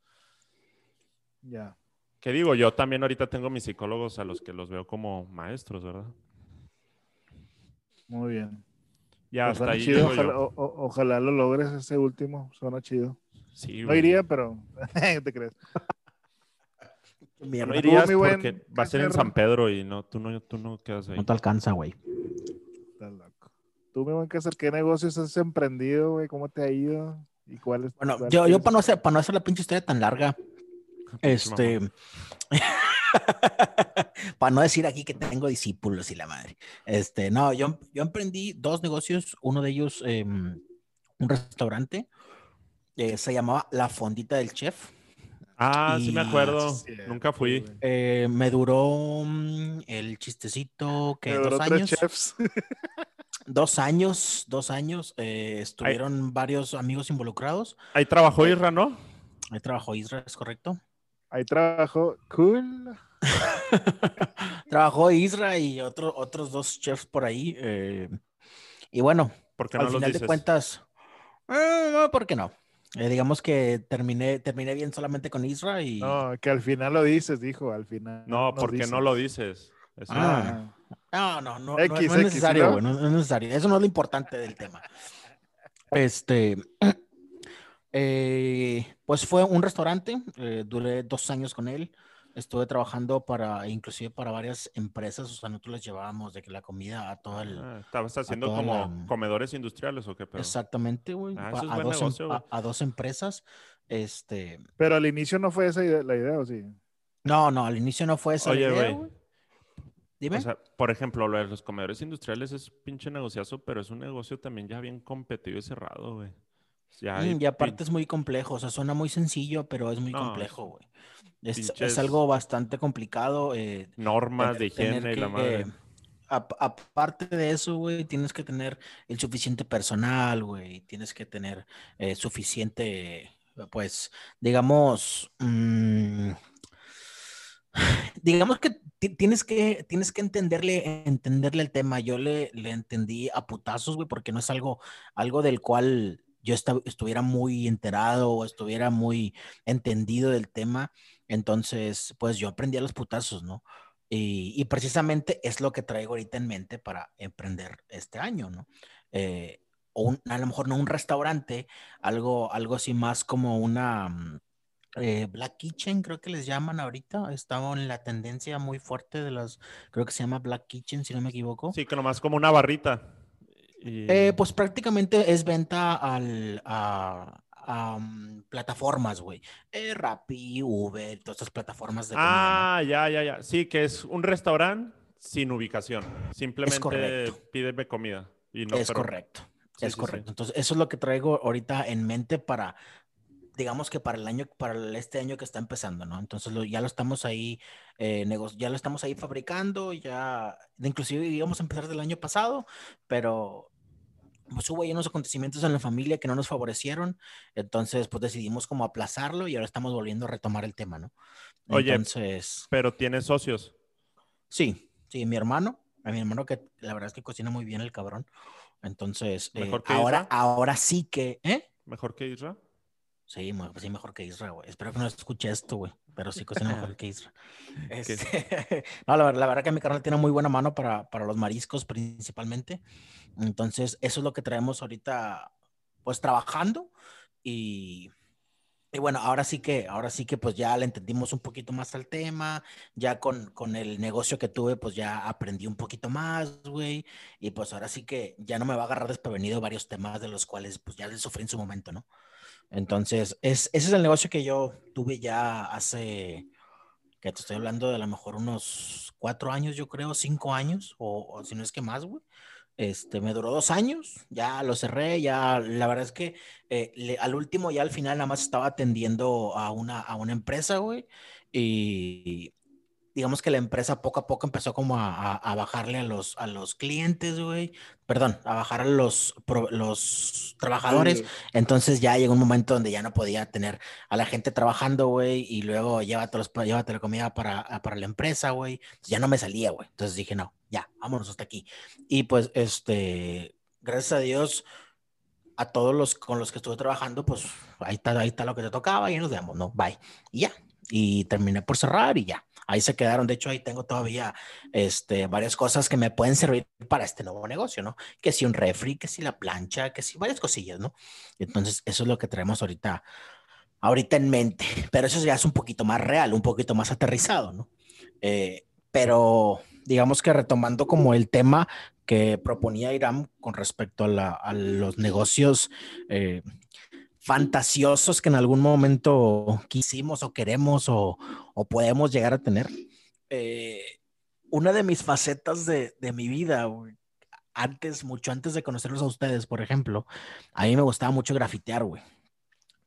Ya. ¿Qué digo? Yo también ahorita tengo mis psicólogos a los que los veo como maestros, ¿verdad? Muy bien. Ya pues hasta ahí. ojalá, lo logres ese último, suena chido. Sí, no iría, pero <laughs> te crees? No irías porque va a ser en San Pedro y no, tú no, tú no quedas ahí. No te alcanza, güey. Estás loco. Tú, mi buen hacer ¿qué negocios has emprendido, güey? ¿Cómo te ha ido? ¿Y cuáles? Bueno, yo, yo para no, hacer, para no hacer la pinche historia tan larga, <laughs> este. <laughs> Para no decir aquí que tengo discípulos y la madre. Este, no, yo, yo emprendí dos negocios. Uno de ellos, em, un restaurante. Eh, se llamaba La Fondita del Chef. Ah, sí me acuerdo. Nunca fui. Eh, me duró mm, el chistecito que dos años. <laughs> dos años, dos años. Eh, estuvieron varios amigos involucrados. Ahí trabajó Isra, ¿no? Ahí trabajó Isra, es correcto. Ahí trabajó Cool. <laughs> trabajó Isra y otro, otros dos chefs por ahí. Eh, y bueno, al final de cuentas, eh, no, ¿por qué no? Eh, digamos que terminé, terminé bien solamente con Isra y. No, que al final lo dices, dijo, al final. No, porque no lo dices. Ah, no, no, no, no, es necesario, no es necesario. Eso no es lo importante del tema. Este, <clears throat> eh, pues fue un restaurante, eh, duré dos años con él. Estuve trabajando para, inclusive para varias empresas, o sea, nosotros les llevábamos de que la comida a todo el... Ah, ¿Estabas haciendo como comedores industriales o qué? Exactamente, güey. Ah, a, dos, em, a, dos empresas. Este... Pero al inicio no fue esa la idea, ¿o sí? No, no, al inicio no fue esa la idea, güey. Dime. O sea, por ejemplo, lo de los comedores industriales es pinche negociazo, pero es un negocio también ya bien competido y cerrado, güey. Mm, y aparte es muy complejo, o sea, suena muy sencillo, pero es muy complejo, güey. Es, algo bastante complicado. Eh, normas de higiene y la madre. aparte de eso, güey, tienes que tener el suficiente personal, güey. Tienes que tener eh, suficiente, pues, digamos, mm, <sighs> digamos que tienes que tienes que entenderle entenderle el tema. Yo le, le entendí a putazos, güey, porque no es algo algo del cual yo estuviera muy enterado o estuviera muy entendido del tema, entonces, pues yo aprendí a los putazos, ¿no? Y, precisamente es lo que traigo ahorita en mente para emprender este año, ¿no? Eh, a lo mejor no un restaurante, algo, algo así más como una mm, eh, Black Kitchen, creo que les llaman ahorita. Estaba en la tendencia muy fuerte de las, creo que se llama Black Kitchen, si no me equivoco. Sí, que nomás como una barrita. Eh, pues prácticamente es venta al, a, mm, plataformas, güey. Eh, Rappi, Uber, todas estas plataformas de Ah, ya, ya, ya. Sí, que es un restaurante sin ubicación. Simplemente pídeme comida. Y no, es correcto. es correcto. Entonces, eso es lo que traigo ahorita en mente para, digamos que para el año, para este año que está empezando, ¿no? Entonces ya lo estamos ahí, eh, ya lo estamos ahí fabricando, ya, inclusive íbamos a empezar del año pasado, pero pues hubo ahí unos acontecimientos en la familia que no nos favorecieron, entonces pues decidimos como aplazarlo y ahora estamos volviendo a retomar el tema, ¿no? Oye, entonces, pero tienes socios. Sí, sí, mi hermano, a mi hermano que la verdad es que cocina muy bien el cabrón. Entonces, eh, ahora, ahora sí que, ¿eh? Mejor que Isra. Sí, sí, mejor que Isra, güey. Espero que no escuche esto, güey. Pero sí cocina mejor que Isra. <laughs> Este, <laughs> no, la, la, verdad que mi carnal tiene muy buena mano para, para los mariscos principalmente. Entonces, eso es lo que traemos ahorita, pues trabajando y, y bueno, ahora sí que, ahora sí que pues ya le entendimos un poquito más al tema, ya con, con el negocio que tuve, pues ya aprendí un poquito más, güey, y pues ahora sí que ya no me va a agarrar desprevenido varios temas de los cuales pues ya les sufrí en su momento, ¿no? Entonces, es, ese es el negocio que yo tuve ya hace, que te estoy hablando de a lo mejor unos cuatro años, yo creo, cinco años, o, si no es que más, güey. Este, me duró dos años, ya lo cerré, ya la verdad es que eh, al último, ya al final, nada más estaba atendiendo a una, a una empresa, güey, y, digamos que la empresa poco a poco empezó como a, bajarle a los, a los clientes, güey. Perdón, a bajar a los, los trabajadores. Entonces ya llegó un momento donde ya no podía tener a la gente trabajando, güey, y luego llévate, llévate la comida para, para la empresa, güey. Ya no me salía, güey. Entonces dije, no, ya, vámonos hasta aquí. Y pues, este, gracias a Dios, a todos los con los que estuve trabajando, pues ahí está, ahí está lo que te tocaba y nos vemos, ¿no? Bye. Y ya. Y terminé por cerrar y ya ahí se quedaron. De hecho, ahí tengo todavía este, varias cosas que me pueden servir para este nuevo negocio, ¿no? Que si un refri, que si la plancha, que si varias cosillas, ¿no? Entonces, eso es lo que traemos ahorita, ahorita en mente. Pero eso ya es un poquito más real, un poquito más aterrizado, ¿no? Eh, pero digamos que retomando como el tema que proponía Iram con respecto a, los negocios eh, fantasiosos que en algún momento quisimos o queremos o, podemos llegar a tener. Eh, una de mis facetas de, mi vida, antes, mucho antes de conocerlos a ustedes, por ejemplo, a mí me gustaba mucho grafitear, güey.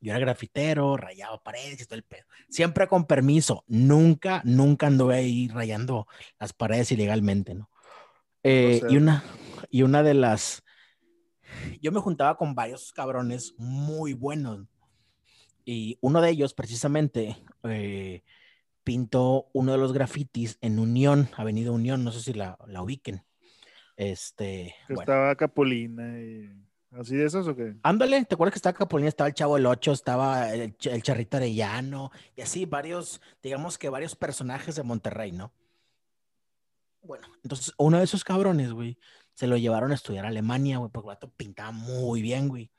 Yo era grafitero, rayaba paredes y todo el pedo. Siempre con permiso. Nunca, nunca anduve ahí rayando las paredes ilegalmente, ¿no? Eh, y, una, y una de las, yo me juntaba con varios cabrones muy buenos. Y uno de ellos, precisamente, eh, pintó uno de los grafitis en Unión, Avenida Unión, no sé si la, la ubiquen. Este. Estaba Capolina y. ¿Así de esos o qué? Ándale, ¿te acuerdas que estaba Capolina? Estaba el Chavo el Ocho, estaba el, el Charrito Arellano, y así varios, digamos que varios personajes de Monterrey, ¿no? Bueno, entonces uno de esos cabrones, güey, se lo llevaron a estudiar a Alemania, güey, porque el vato pintaba muy bien, güey.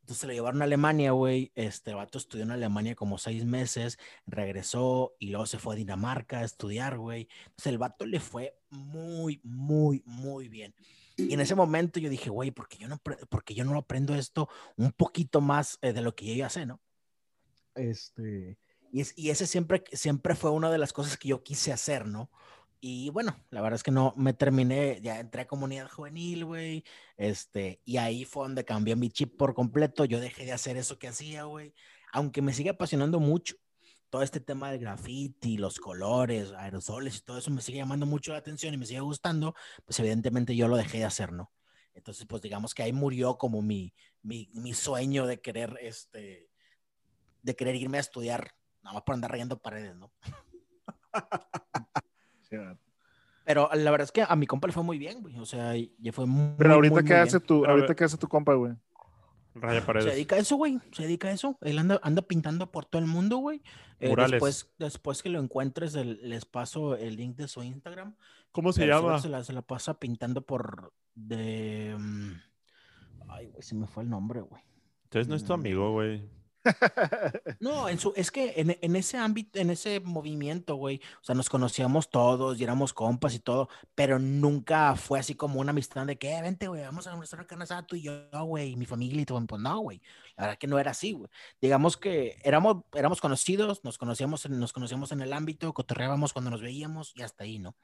Entonces se lo llevaron a Alemania, güey. Este vato estudió en Alemania como seis meses, regresó y luego se fue a Dinamarca a estudiar, güey. Entonces el vato le fue muy, muy, muy bien. Y en ese momento yo dije, güey, ¿por qué yo no, porque yo no aprendo esto un poquito más eh, de lo que yo ya sé, no? Este, y, es, y ese siempre, siempre fue una de las cosas que yo quise hacer, ¿no? Y bueno, la verdad es que no me terminé, ya entré a comunidad juvenil, güey, este, y ahí fue donde cambió mi chip por completo, yo dejé de hacer eso que hacía, güey, aunque me sigue apasionando mucho, todo este tema del graffiti, los colores, aerosoles y todo eso me sigue llamando mucho la atención y me sigue gustando, pues evidentemente yo lo dejé de hacer, ¿no? Entonces, pues digamos que ahí murió como mi, mi, mi sueño de querer, este, de querer irme a estudiar, nada más por andar rayando paredes, ¿no? <laughs> Pero la verdad es que a mi compa le fue muy bien, güey. O sea, ya fue muy Pero ahorita qué hace tu, ahorita qué hace tu compa, güey. Raya paredes. Se dedica a eso, güey. Se dedica a eso. Él anda, anda pintando por todo el mundo, güey. Eh, después, después que lo encuentres, les paso el link de su Instagram. ¿Cómo se llama? Se la, se la, pasa pintando por de. Mm, ay, güey, se me fue el nombre, güey. Entonces no es tu mm. amigo, güey. No, en su, es que en, ese ámbito, en ese movimiento, güey, o sea, nos conocíamos todos y éramos compas y todo, pero nunca fue así como una amistad de que, eh, vente, güey, vamos a nuestra carne tú y yo, güey, y mi familia y todo. Pues no, güey, la verdad que no era así, güey. Digamos que éramos, éramos conocidos, nos conocíamos, nos conocíamos en el ámbito, cotorreábamos cuando nos veíamos y hasta ahí, ¿no?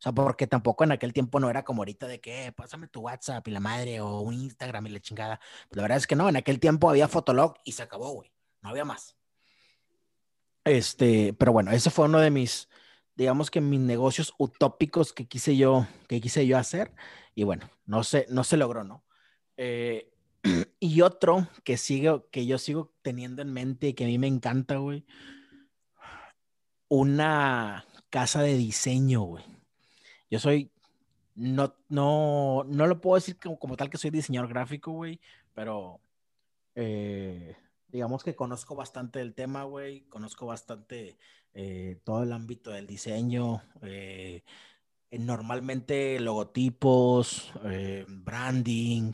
O sea, porque tampoco en aquel tiempo no era como ahorita de que, pásame tu WhatsApp y la madre o un Instagram y la chingada. Pues la verdad es que no, en aquel tiempo había Fotolog y se acabó, güey. No había más. Este, pero bueno, ese fue uno de mis, digamos que mis negocios utópicos que quise yo, que quise yo hacer. Y bueno, no se, no se logró, ¿no? Eh, <clears throat> y otro que sigo, que yo sigo teniendo en mente y que a mí me encanta, güey. Una casa de diseño, güey. Yo soy, no, no, no lo puedo decir como, como tal que soy diseñador gráfico, güey, pero eh, digamos que conozco bastante el tema, güey, conozco bastante eh, todo el ámbito del diseño, eh, normalmente logotipos, branding,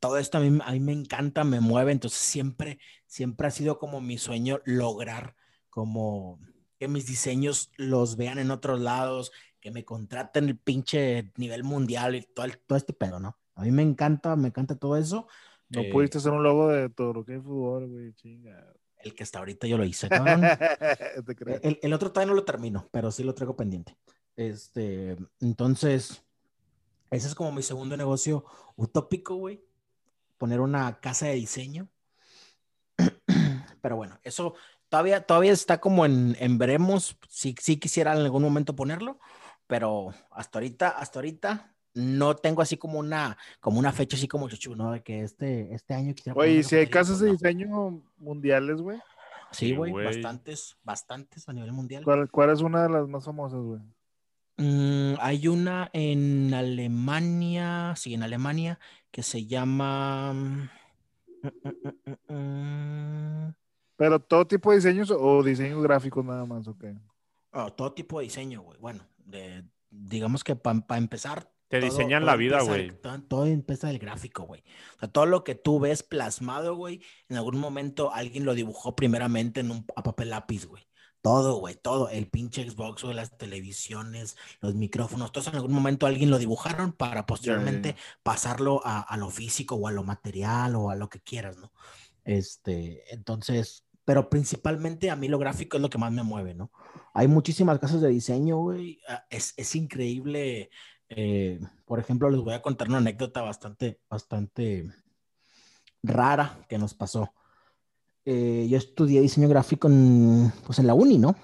todo esto a mí, a mí, me encanta, me mueve, entonces siempre, siempre ha sido como mi sueño lograr como que mis diseños los vean en otros lados, que me contraten el pinche nivel mundial y todo, todo este pedo, ¿no? A mí me encanta, me encanta todo eso. No eh, pudiste hacer un logo de todo lo que es fútbol, güey, chinga. El que está ahorita yo lo hice, <laughs> el, el, otro todavía no lo termino, pero sí lo traigo pendiente. Este, entonces, ese es como mi segundo negocio utópico, güey. Poner una casa de diseño. <clears throat> Pero bueno, eso todavía, todavía está como en, en veremos. Si sí, quisiera en algún momento ponerlo, pero hasta ahorita, hasta ahorita no tengo así como una, como una fecha así como chuchu, ¿no? De que este, este año quisiera. Oye, si hay casas de diseño mundiales, güey. Sí, güey, bastantes, bastantes a nivel mundial. ¿Cuál, es una de las más famosas, güey? Mm, hay una en Alemania, sí, en Alemania, que se llama... Mm, mm, Pero todo tipo de diseños o diseños gráficos nada más, ok. Oh, todo tipo de diseño, güey. Bueno, digamos que para empezar, te diseñan la vida, güey. Todo, empieza del gráfico, güey. O sea, todo lo que tú ves plasmado, güey, en algún momento alguien lo dibujó primeramente en un a papel lápiz, güey. Todo, güey, todo. El pinche Xbox, güey, las televisiones, los micrófonos, todo en algún momento alguien lo dibujaron para posteriormente pasarlo a, a, lo físico o a lo material o a lo que quieras, ¿no? Este, entonces, pero principalmente a mí lo gráfico es lo que más me mueve, ¿no? Hay muchísimas casas de diseño, güey. Ah, es, es increíble eh, por ejemplo, les voy a contar una anécdota bastante, bastante rara que nos pasó. Eh, yo estudié diseño gráfico en, pues en la uni, ¿no?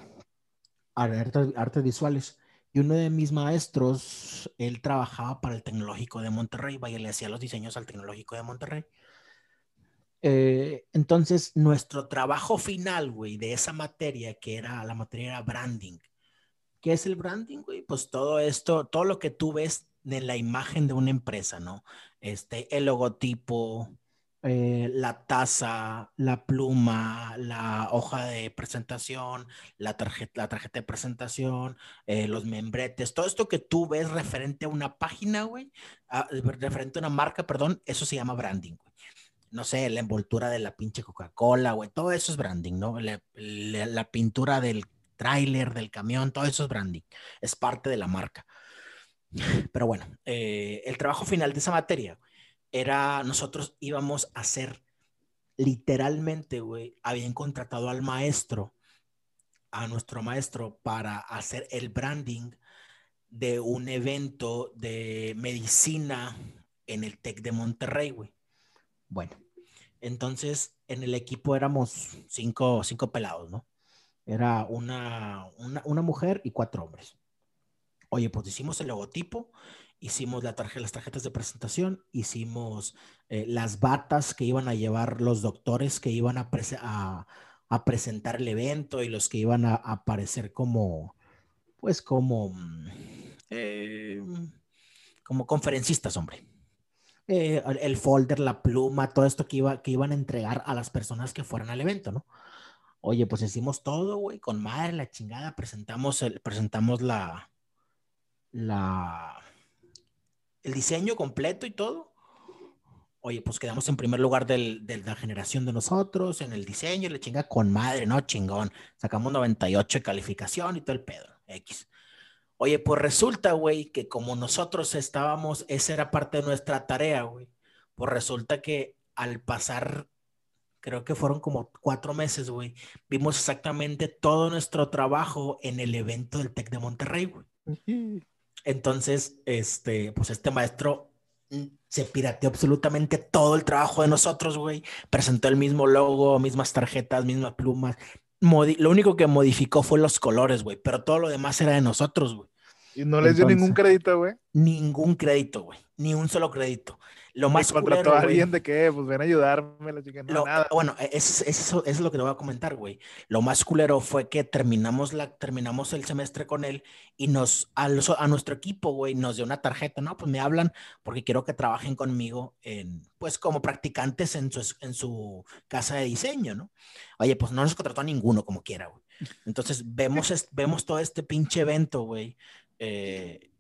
Artes, artes, visuales. Y uno de mis maestros, él trabajaba para el Tecnológico de Monterrey, vaya, le hacía los diseños al Tecnológico de Monterrey. Eh, entonces, nuestro trabajo final, güey, de esa materia, que era, la materia era branding, ¿Qué es el branding, güey? Pues todo esto, todo lo que tú ves en la imagen de una empresa, ¿no? Este, el logotipo, eh, la taza, la pluma, la hoja de presentación, la tarjeta, la tarjeta de presentación, eh, los membretes, todo esto que tú ves referente a una página, güey, referente a una marca, perdón, eso se llama branding, güey. No sé, la envoltura de la pinche Coca-Cola, güey, todo eso es branding, ¿no? la pintura del tráiler, del camión, todo eso es branding, es parte de la marca. <laughs> Pero bueno, eh, el trabajo final de esa materia era, nosotros íbamos a hacer, literalmente, güey, habían contratado al maestro, a nuestro maestro, para hacer el branding de un evento de medicina en el TEC de Monterrey, güey. Bueno, entonces en el equipo éramos cinco, cinco pelados, ¿no? Era una, una, mujer y cuatro hombres. Oye, pues hicimos el logotipo, hicimos la las tarjetas de presentación, hicimos eh, las batas que iban a llevar los doctores que iban a, a, presentar el evento y los que iban a, aparecer como, pues como, mm, eh, como conferencistas, hombre. Eh, el folder, la pluma, todo esto que, iba, que iban a entregar a las personas que fueran al evento, ¿no? Oye, pues hicimos todo, güey, con madre, la chingada, presentamos el, presentamos la, la, el diseño completo y todo. Oye, pues quedamos en primer lugar de la generación de nosotros, en el diseño, la chinga con madre, ¿no? Chingón. Sacamos 98 de calificación y todo el pedo, X. Oye, pues resulta, güey, que como nosotros estábamos, esa era parte de nuestra tarea, güey. Pues resulta que al pasar creo que fueron como cuatro meses, güey. Vimos exactamente todo nuestro trabajo en el evento del TEC de Monterrey, güey. Entonces, este, pues este maestro mm, se pirateó absolutamente todo el trabajo de nosotros, güey. Presentó el mismo logo, mismas tarjetas, mismas plumas. lo único que modificó fue los colores, güey, pero todo lo demás era de nosotros, güey. ¿Y no les dio ningún crédito, güey? Ningún crédito, güey. Ni un solo crédito. Lo más contrató a alguien de que, pues ven a ayudarme, la chica, no, nada. Bueno, e, eso, eso, es lo que te voy a comentar, güey. Lo más culero fue que terminamos, la, terminamos el semestre con él y nos, a, a nuestro equipo, güey, nos dio una tarjeta, ¿no? Pues me hablan porque quiero que trabajen conmigo en, pues como practicantes en su, en su casa de diseño, ¿no? Oye, pues no nos contrató a ninguno como quiera, güey. Entonces vemos, vemos todo este pinche evento, güey. Eh,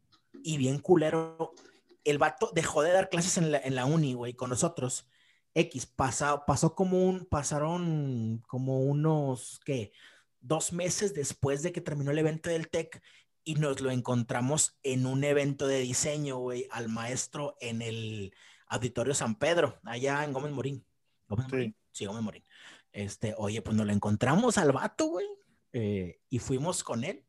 y bien culero el vato dejó de dar clases en la, en la uni, güey, con nosotros. X, pasó, pasó como un, pasaron como unos, ¿qué? Dos meses después de que terminó el evento del TEC y nos lo encontramos en un evento de diseño, güey, al maestro en el Auditorio San Pedro, allá en Gómez Morín. ¿Gómez sí. Morín? Sí, Gómez Morín. Este, oye, pues nos lo encontramos al vato, güey, eh, y fuimos con él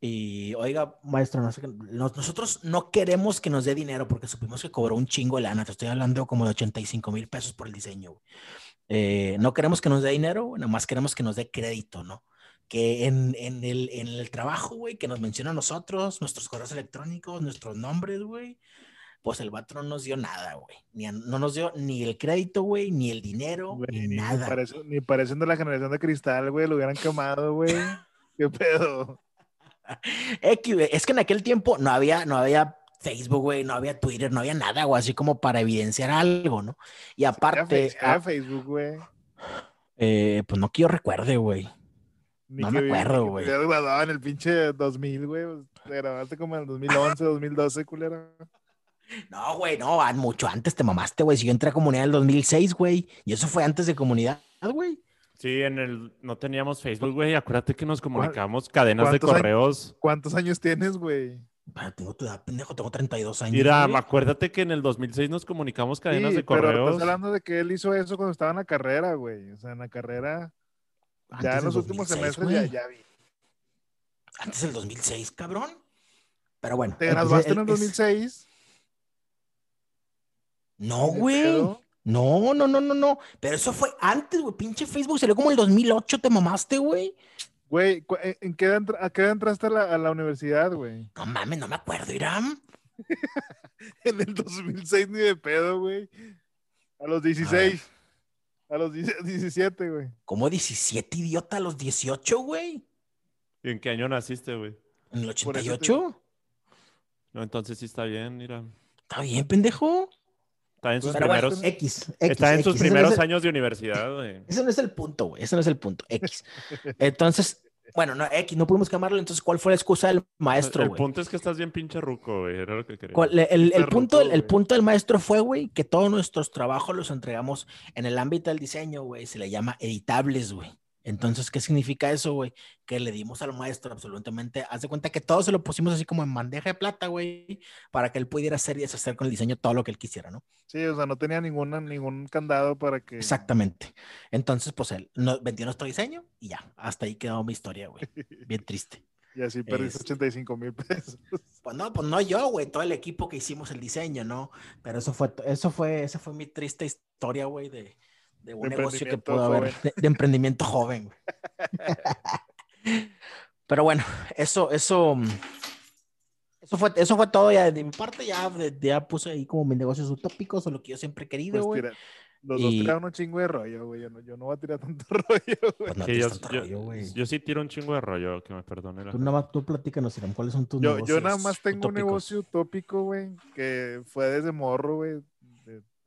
y oiga, maestro, nosotros no queremos que nos dé dinero porque supimos que cobró un chingo de lana. Te estoy hablando como de 85 mil pesos por el diseño. Eh, no queremos que nos dé dinero, nada más queremos que nos dé crédito, ¿no? Que en, en, el, en el trabajo, güey, que nos menciona a nosotros, nuestros correos electrónicos, nuestros nombres, güey, pues el vato no nos dio nada, güey. Ni, no nos dio ni el crédito, güey, ni el dinero, ni, nada. Ni, pareciendo la generación de cristal, güey, lo hubieran quemado, güey. <laughs> ¿Qué pedo? Es que en aquel tiempo no había, no había Facebook, güey, no había Twitter, no había nada, güey, así como para evidenciar algo, ¿no? Y aparte... Ah, Facebook, güey. Eh, pues no que yo recuerde, güey. No me acuerdo, güey. Graduado en el pinche 2000, güey. Te grabaste como en el 2011, 2012, culera. No, güey, no, mucho antes te mamaste, güey. Si yo entré a comunidad en el 2006, güey. Y eso fue antes de comunidad, güey. Sí, en el no teníamos Facebook, güey. Acuérdate que nos comunicamos cadenas de correos. ¿Cuántos años tienes, güey? Tengo tu edad, pendejo, tengo 32 años. Mira, acuérdate que en el 2006 nos comunicamos cadenas de correos. Pero estás hablando de que él hizo eso cuando estaba en la carrera, güey. O sea, en la carrera. ya en los últimos semestres ya, ya, vi. Antes del 2006, cabrón. Pero bueno. ¿Te graduaste en el 2006? No, güey. No, no, no, no, no. Pero eso fue antes, güey. Pinche Facebook salió como el 2008, te mamaste, güey. Güey, ¿en qué, ¿a qué entraste a la, a la universidad, güey? No mames, no me acuerdo, Iram. <laughs> en el 2006 ni de pedo, güey. A los 16. A, los 17, güey. ¿Cómo 17, idiota? A los 18, güey. ¿Y en qué año naciste, güey? ¿En el 88? No, entonces sí está bien, mira. Está bien, pendejo. Está en sus primeros, X, está en sus primeros años de universidad, güey. Ese no es el punto, güey. Ese no es el punto. X. Entonces, bueno, no, X, no pudimos llamarlo. Entonces, ¿cuál fue la excusa del maestro, El punto es que estás bien pinche ruco, güey. Era lo que quería. El, el, punto, el, punto del maestro fue, güey, que todos nuestros trabajos los entregamos en el ámbito del diseño, güey. Se le llama editables, güey. Entonces, ¿qué significa eso, güey? Que le dimos al maestro absolutamente, haz de cuenta que todo se lo pusimos así como en bandeja de plata, güey, para que él pudiera hacer y deshacer con el diseño todo lo que él quisiera, ¿no? Sí, o sea, no tenía ninguna, ningún candado para que... Exactamente. Entonces, pues él vendió nuestro diseño y ya, hasta ahí quedó mi historia, güey. <laughs> Bien triste. y así perdiste 85 mil pesos. <laughs> Pues no, pues no yo, güey, todo el equipo que hicimos el diseño, ¿no? Pero eso fue, eso fue, esa fue mi triste historia, güey, de de un negocio que pudo haber, de, emprendimiento joven. <laughs> Pero bueno, eso, eso, eso fue, eso fue todo ya de mi parte, ya, ya puse ahí como mis negocios utópicos o lo que yo siempre he querido, pues güey. los dos tiraron un chingo de rollo, güey. Yo no, yo no voy a tirar tanto <laughs> rollo, güey. Pues yo, yo, sí tiro un chingo de rollo, que me perdone. tú nada más, tú platícanos, ¿cuáles son tus yo, negocios Yo nada más tengo un negocio utópico, güey, que fue desde morro, güey.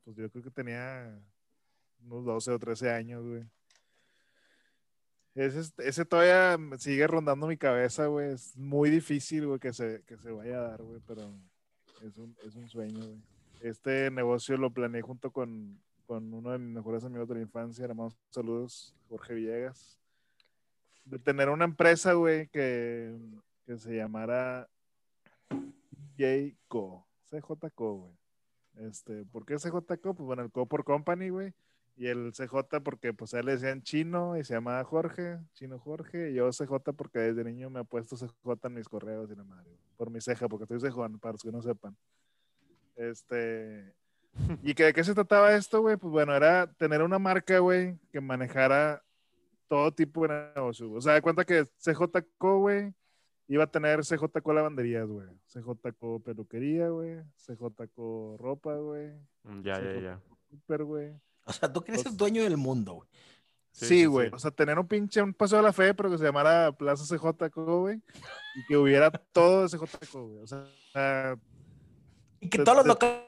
Pues yo creo que tenía unos 12 o 13 años, güey. Ese, ese todavía sigue rondando mi cabeza, güey. Es muy difícil, güey, que se, que se vaya a dar, güey, pero es un, es un sueño, güey. Este negocio lo planeé junto con, con uno de mis mejores amigos de la infancia, hermanos saludos, Jorge Villegas. De tener una empresa, güey, que, que se llamara JCO, CJCO, güey. Este, ¿por qué CJCO? Pues bueno, el Co por Company, güey y el CJ porque pues a él le decían chino y se llamaba Jorge, chino Jorge, y yo CJ porque desde niño me ha puesto CJ en mis correos y la madre, por mi ceja, porque estoy cejón, para los que no sepan. Este, <laughs> ¿y que, de qué se trataba esto, güey? Pues bueno, era tener una marca, güey, que manejara todo tipo de negocio. O sea, de cuenta que CJCO, güey, iba a tener CJCO lavanderías, güey, CJCO peluquería, güey, CJCO ropa, güey. Ya, ya, ya. Super, güey <laughs> o sea, tú quieres ser dueño del mundo, güey. Sí, güey. o sea, tener un pinche un paso de la fe, pero que se llamara Plaza CJCO, güey. Y que hubiera <laughs> todo CJCO, güey. O sea. y que todos los locales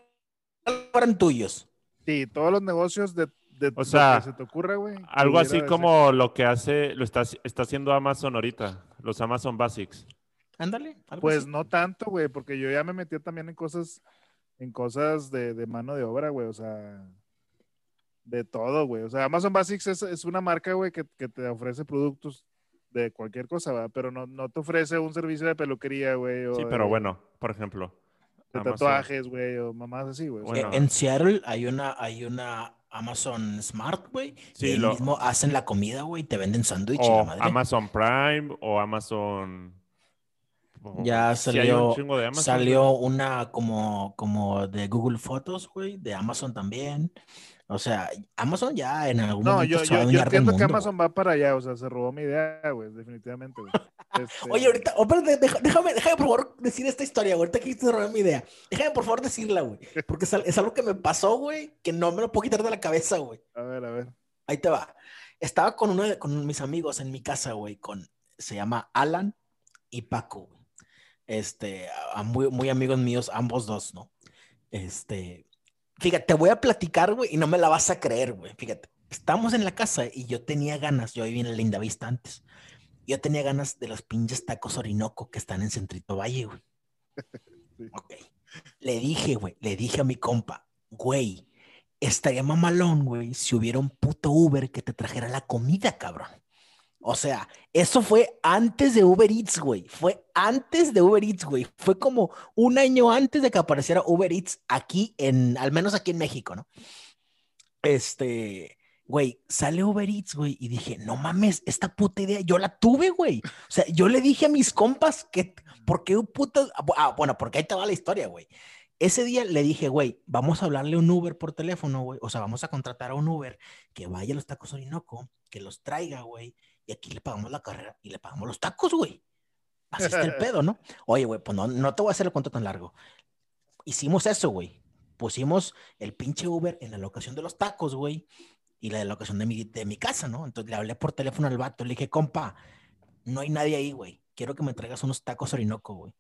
fueran tuyos. Sí, todos los negocios de, de o sea, que se te ocurra, güey. Algo así como lo que hace, lo está, está haciendo Amazon ahorita, los Amazon Basics. Ándale. Pues no tanto, güey, porque yo ya me metí también en cosas, en cosas de, de mano de obra, güey. O sea, de todo, güey. O sea, Amazon Basics es, una marca, güey, que, te ofrece productos de cualquier cosa, ¿verdad? Pero no, te ofrece un servicio de peluquería, güey. Sí, pero bueno, por ejemplo. De tatuajes, güey, o mamás así, güey. En Seattle hay una, hay una Amazon Smart, güey. Sí, y lo... mismo hacen la comida, güey, te venden sándwiches. Amazon Prime o Amazon... Ya salió, salió una como, como de Google Fotos, güey, de Amazon también. O sea, Amazon ya en algún No, momento yo, a yo, yo del entiendo que Amazon va para allá, o sea, se robó mi idea, güey, definitivamente, güey. <laughs> Este, Oye, ahorita, oh, déjame, déjame por favor decir esta historia, güey. Ahorita que te robé mi idea. Déjame por favor decirla, güey. <laughs> Porque es, al- es algo que me pasó, güey, que no me lo puedo quitar de la cabeza, güey. A ver, a ver. Ahí te va. Estaba con uno de con mis amigos en mi casa, güey, con, se llama Alan y Paco, güey. Este, a- a muy, muy amigos míos, ambos dos, ¿no? Este, fíjate, te voy a platicar, güey, y no me la vas a creer, güey. Fíjate, estamos en la casa y yo tenía ganas, yo vivía en la Linda Vista antes. Yo tenía ganas de los pinches tacos Orinoco que están en Centrito Valle, güey. <laughs> Sí. Ok. Le dije, güey, le dije a mi compa, güey, estaría mamalón, güey, si hubiera un puto Uber que te trajera la comida, cabrón. O sea, eso fue antes de Uber Eats, güey. Fue antes de Uber Eats, güey. Fue como un año antes de que apareciera Uber Eats aquí en, al menos aquí en México, ¿no? Este, güey, sale Uber Eats, güey, y dije, no mames, esta puta idea, yo la tuve, güey. O sea, yo le dije a mis compas que, ¿por qué un puto? Ah, bueno, porque ahí te va la historia, güey. Ese día le dije, güey, vamos a hablarle a un Uber por teléfono, güey. O sea, vamos a contratar a un Uber que vaya a los tacos Orinoco, que los traiga, güey. Y aquí le pagamos la carrera y le pagamos los tacos, güey. Así está el <laughs> pedo, ¿no? Oye, güey, pues no, no te voy a hacer el cuento tan largo. Hicimos eso, güey. Pusimos el pinche Uber en la locación de los tacos, güey. Y la locación de mi, de mi casa, ¿no? Entonces le hablé por teléfono al vato. Le dije, compa, no hay nadie ahí, güey. Quiero que me traigas unos tacos Orinoco, güey.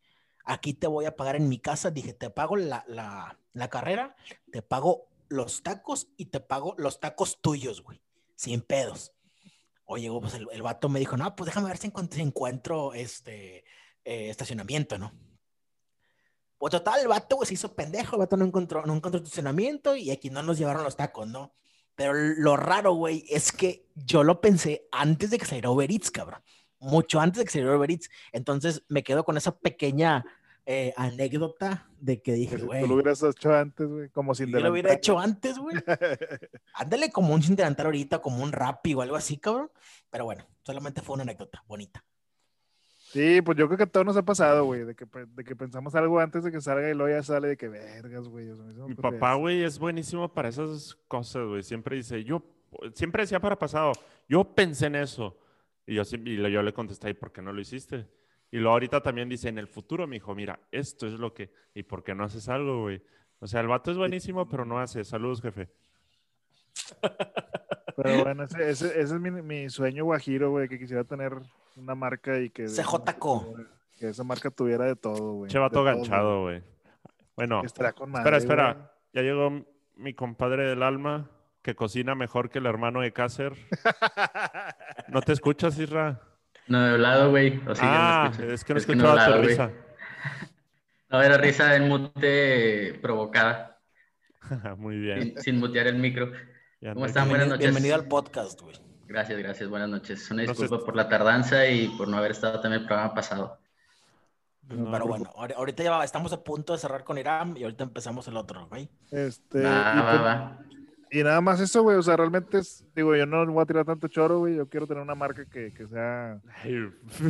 Aquí te voy a pagar en mi casa. Dije, te pago la, la, la carrera, te pago los tacos y te pago los tacos tuyos, güey. Sin pedos. Oye, pues el, el vato me dijo, no, pues déjame ver si encuentro, encuentro este eh, estacionamiento, ¿no? Pues total, el vato, güey, se hizo pendejo, el vato no encontró, no encontró estacionamiento y aquí no nos llevaron los tacos, ¿no? Pero lo raro, güey, es que yo lo pensé antes de que saliera Uber Eats, cabrón. Mucho antes de que saliera Uber Eats. Entonces me quedo con esa pequeña eh, anécdota de que dije, güey, tú lo hubieras hecho antes, güey, como sin yo lo hubiera hecho antes, güey. <laughs> Ándale como un sin delantal ahorita, como un Rappi o algo así, cabrón. Pero bueno, solamente fue una anécdota bonita. Sí, pues yo creo que a todos nos ha pasado, güey, de que, de que pensamos algo antes de que salga y luego ya sale de que vergas, güey. Mi papá, güey, es buenísimo para esas cosas, güey. Siempre dice, yo, siempre decía para pasado, yo pensé en eso. Y yo, y le- yo le contesté, ¿y por qué no lo hiciste? Y luego ahorita también dice, en el futuro, mi hijo, mira, esto es lo que, ¿y por qué no haces algo, güey? O sea, el vato es buenísimo, pero no hace. Saludos, jefe. Pero bueno, ese, ese, ese es mi, mi sueño guajiro, güey, que quisiera tener una marca y que... CJCO. Que esa marca tuviera de todo, güey. Che vato todo, ganchado, güey. Bueno. Estará con espera, madre, espera. güey. Ya llegó mi compadre del alma, que cocina mejor que el hermano de Cácer. <laughs> ¿No te escuchas, Isra? No he hablado, güey. O ah, es que no escuchaba hablado, tu güey. risa. <laughs> No, era risa en mute provocada, <laughs> Muy bien. sin, sin mutear el micro. Ya ¿Cómo no- están? Buenas noches. bienvenido al podcast, güey. Gracias, gracias. Buenas noches. Una No disculpa por la tardanza y por no haber estado también el programa pasado. No, Pero no- bueno, ahori- ahorita ya va- estamos a punto de cerrar con Irán y ahorita empezamos el otro, güey. Este, Va, y, va, va. Y nada más eso, güey. O sea, realmente es, digo, yo no voy a tirar tanto choro, güey. Yo quiero tener una marca que, que sea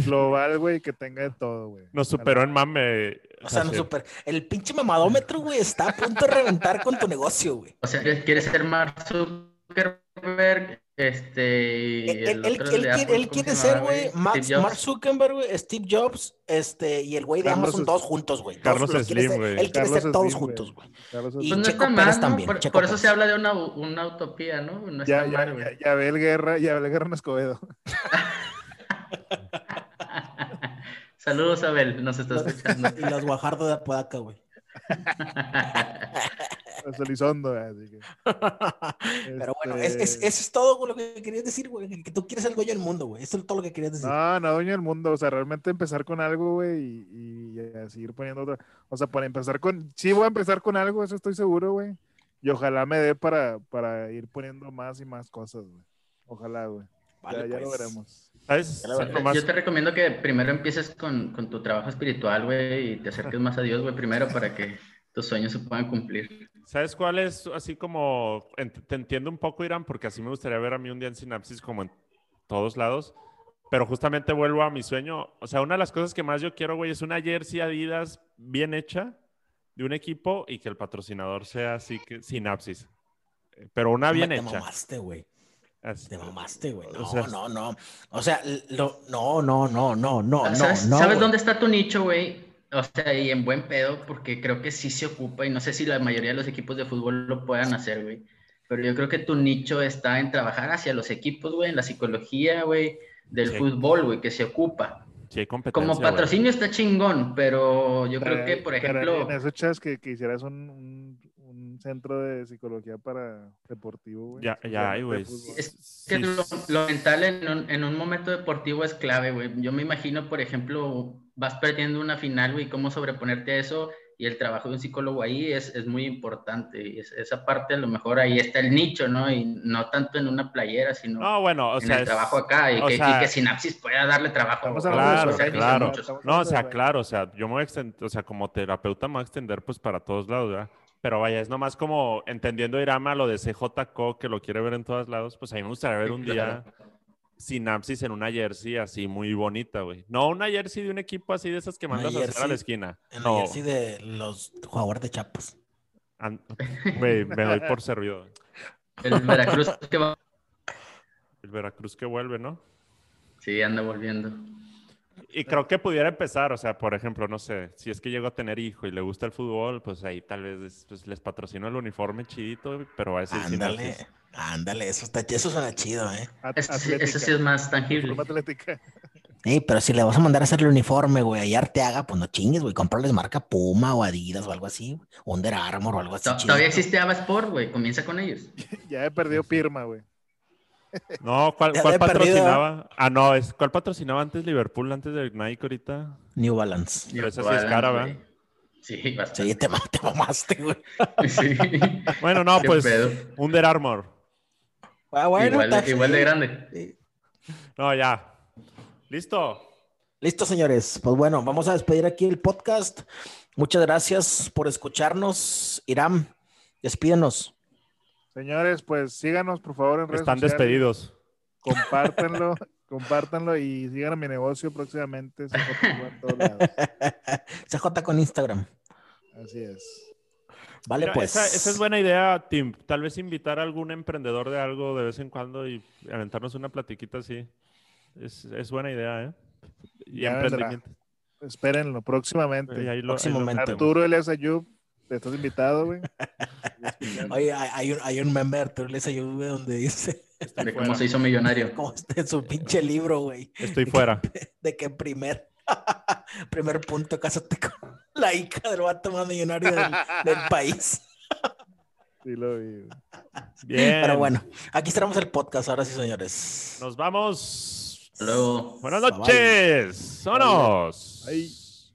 global, güey, que tenga de todo, güey. Nos superó en mame. O sea, no Cácer. super. El pinche mamadómetro, güey, está a punto de reventar con tu negocio, güey. O sea, ¿quieres ser Mark Zuckerberg? Este. y Él, el él- otro él quiere, Apple, él ¿cómo quiere se ser, güey. Mark Zuckerberg, güey, Steve Jobs, este, y el güey de Carlos Amazon, es- todos juntos, güey. Carlos Slim, güey. Él quiere Carlos ser todos juntos, güey. Carlos, Y Pues no Checo está Pérez mal, ¿no? también, Por, eso Pérez. se habla de una, una utopía, ¿no? No ya, está ya, mal, ya, ya ve el guerra, ya ve el guerra en Escobedo. <laughs> Saludos, Abel, nos estás <laughs> escuchando. Y los Guajardo de Apodaca, güey. <laughs> Es Elizondo, así que. <laughs> Pero bueno, es, es- Este- eso es todo lo que querías decir, güey. Que tú quieres ser dueño del mundo, güey. Eso es todo lo que querías decir. No, no, dueño del mundo. O sea, realmente empezar con algo, güey, y, y seguir poniendo otra. O sea, para empezar con. Sí, voy a empezar con algo, eso estoy seguro, güey. Y ojalá me dé para, para ir poniendo más y más cosas, güey. Ojalá, güey. Vale, ya, ya lo pues. veremos. ¿Sabes? Ya verdad, Nomás- Yo te recomiendo que primero empieces con, con tu trabajo espiritual, güey, y te acerques más a Dios, güey, primero para que tus sueños se puedan cumplir. ¿Sabes cuál es así como, ent- te entiendo un poco, Irán, porque así me gustaría ver a mí un día en Sinapsis como en todos lados, pero justamente vuelvo a mi sueño. O sea, una de las cosas que más yo quiero, güey, es una jersey Adidas bien hecha de un equipo y que el patrocinador sea así que Sinapsis. pero una bien te hecha. mamaste, güey. Te mamaste, güey. No, O sea, no, no. O sea, lo- no, no, no, no, no, no, ¿Sabes, no. sabes dónde está tu nicho, güey? O sea, y en buen pedo, porque creo que sí se ocupa, y no sé si la mayoría de los equipos de fútbol lo puedan hacer, güey. Pero yo creo que tu nicho está en trabajar hacia los equipos, güey, en la psicología, güey, del Sí. fútbol, güey, que se ocupa. Sí, hay competencia. Como güey. patrocinio está chingón, pero yo creo que, por ejemplo, bien eso, Chas, que, que hicieras un, un, un centro de psicología para deportivo, güey. Ya, ya hay, güey. Es que Sí, lo, mental en un, en un momento deportivo es clave, güey. Yo me imagino, por ejemplo, vas perdiendo una final, güey, cómo sobreponerte a eso y el trabajo de un psicólogo ahí es, es muy importante. Y es- esa parte, a lo mejor ahí está el nicho, ¿no? Y no tanto en una playera, sino No, bueno, o en sea. el es- trabajo acá y que, y sea- que Sinapsis pueda darle trabajo. Estamos a hablando de Claro, los claro. No, o sea, claro, o sea, yo me voy a extender, o sea, como terapeuta me voy a extender pues para todos lados, ¿verdad? Pero vaya, es nomás como entendiendo Irama lo de CJCO, que lo quiere ver en todos lados, pues a mí me gustaría ver un claro. día Sinapsis en una jersey así muy bonita, güey. No una jersey de un equipo así de esas que mandas a hacer a la esquina. En la No, jersey de los jugadores de Chapas. güey, me doy por servido. El Veracruz que va. El Veracruz que vuelve, ¿no? Sí, anda volviendo. Y creo que pudiera empezar, o sea, por ejemplo, no sé, si es que llego a tener hijo y le gusta el fútbol, pues ahí tal vez pues, les patrocino el uniforme chidito, güey, pero va a decir Ándale, Sinapsis. Ándale, eso, está, eso suena chido, ¿eh? Eso, sí- eso sí es más tangible. forma atlética. Ey, pero si le vas a mandar a hacer el uniforme, güey, a Arteaga, pues no chingues, güey, comprarles marca Puma o Adidas o algo así, Under Armour o algo así. Todavía existe Ava Sport, güey. Comienza con ellos. <laughs> Ya he perdido Pirma, güey. <laughs> No, ¿cuál, cuál perdido, patrocinaba? Ah, no, es, ¿cuál patrocinaba antes Liverpool, antes de Nike ahorita? New Balance. Pero esa sí es cara, ¿verdad? Sí, bastante. Sí, te, te mamaste, güey. <laughs> Sí. Bueno, no, pues pedo. Under Armour. Ah, bueno, igual, está igual de grande. Sí. No, ya. ¿Listo? Listo, señores. Pues bueno, vamos a despedir aquí el podcast. Muchas gracias por escucharnos. Iram, despídenos. Señores, pues síganos, por favor, en redes Están sociales. despedidos. Compártanlo, <laughs> compártanlo y sigan a mi negocio próximamente. se fotografía en todos lados. <laughs> CJ con Instagram. Así es. Vale, Mira, pues. esa, esa es buena idea, Tim. Tal vez invitar a algún emprendedor de algo de vez en cuando y aventarnos una platiquita así. Es, es buena idea, ¿eh? Y Ya vendrá. emprendimiento. Espérenlo próximamente. Y ahí lo- ahí lo- Próximamente. Arturo Elias Ayub, te estás invitado, güey. <laughs> Oye, hay, hay un, hay un meme de Arturo Elías Ayub, güey, donde dice De <laughs> cómo fuera. se hizo millonario. <laughs> cómo está en su pinche libro, güey. Estoy fuera. De que primer, primer punto, cásate con la hija del vato más millonario del, del país. Sí, lo vi. Bien. Pero bueno, aquí cerramos el podcast, ahora sí, señores. Nos vamos. Hasta luego. Buenas noches. Vámonos.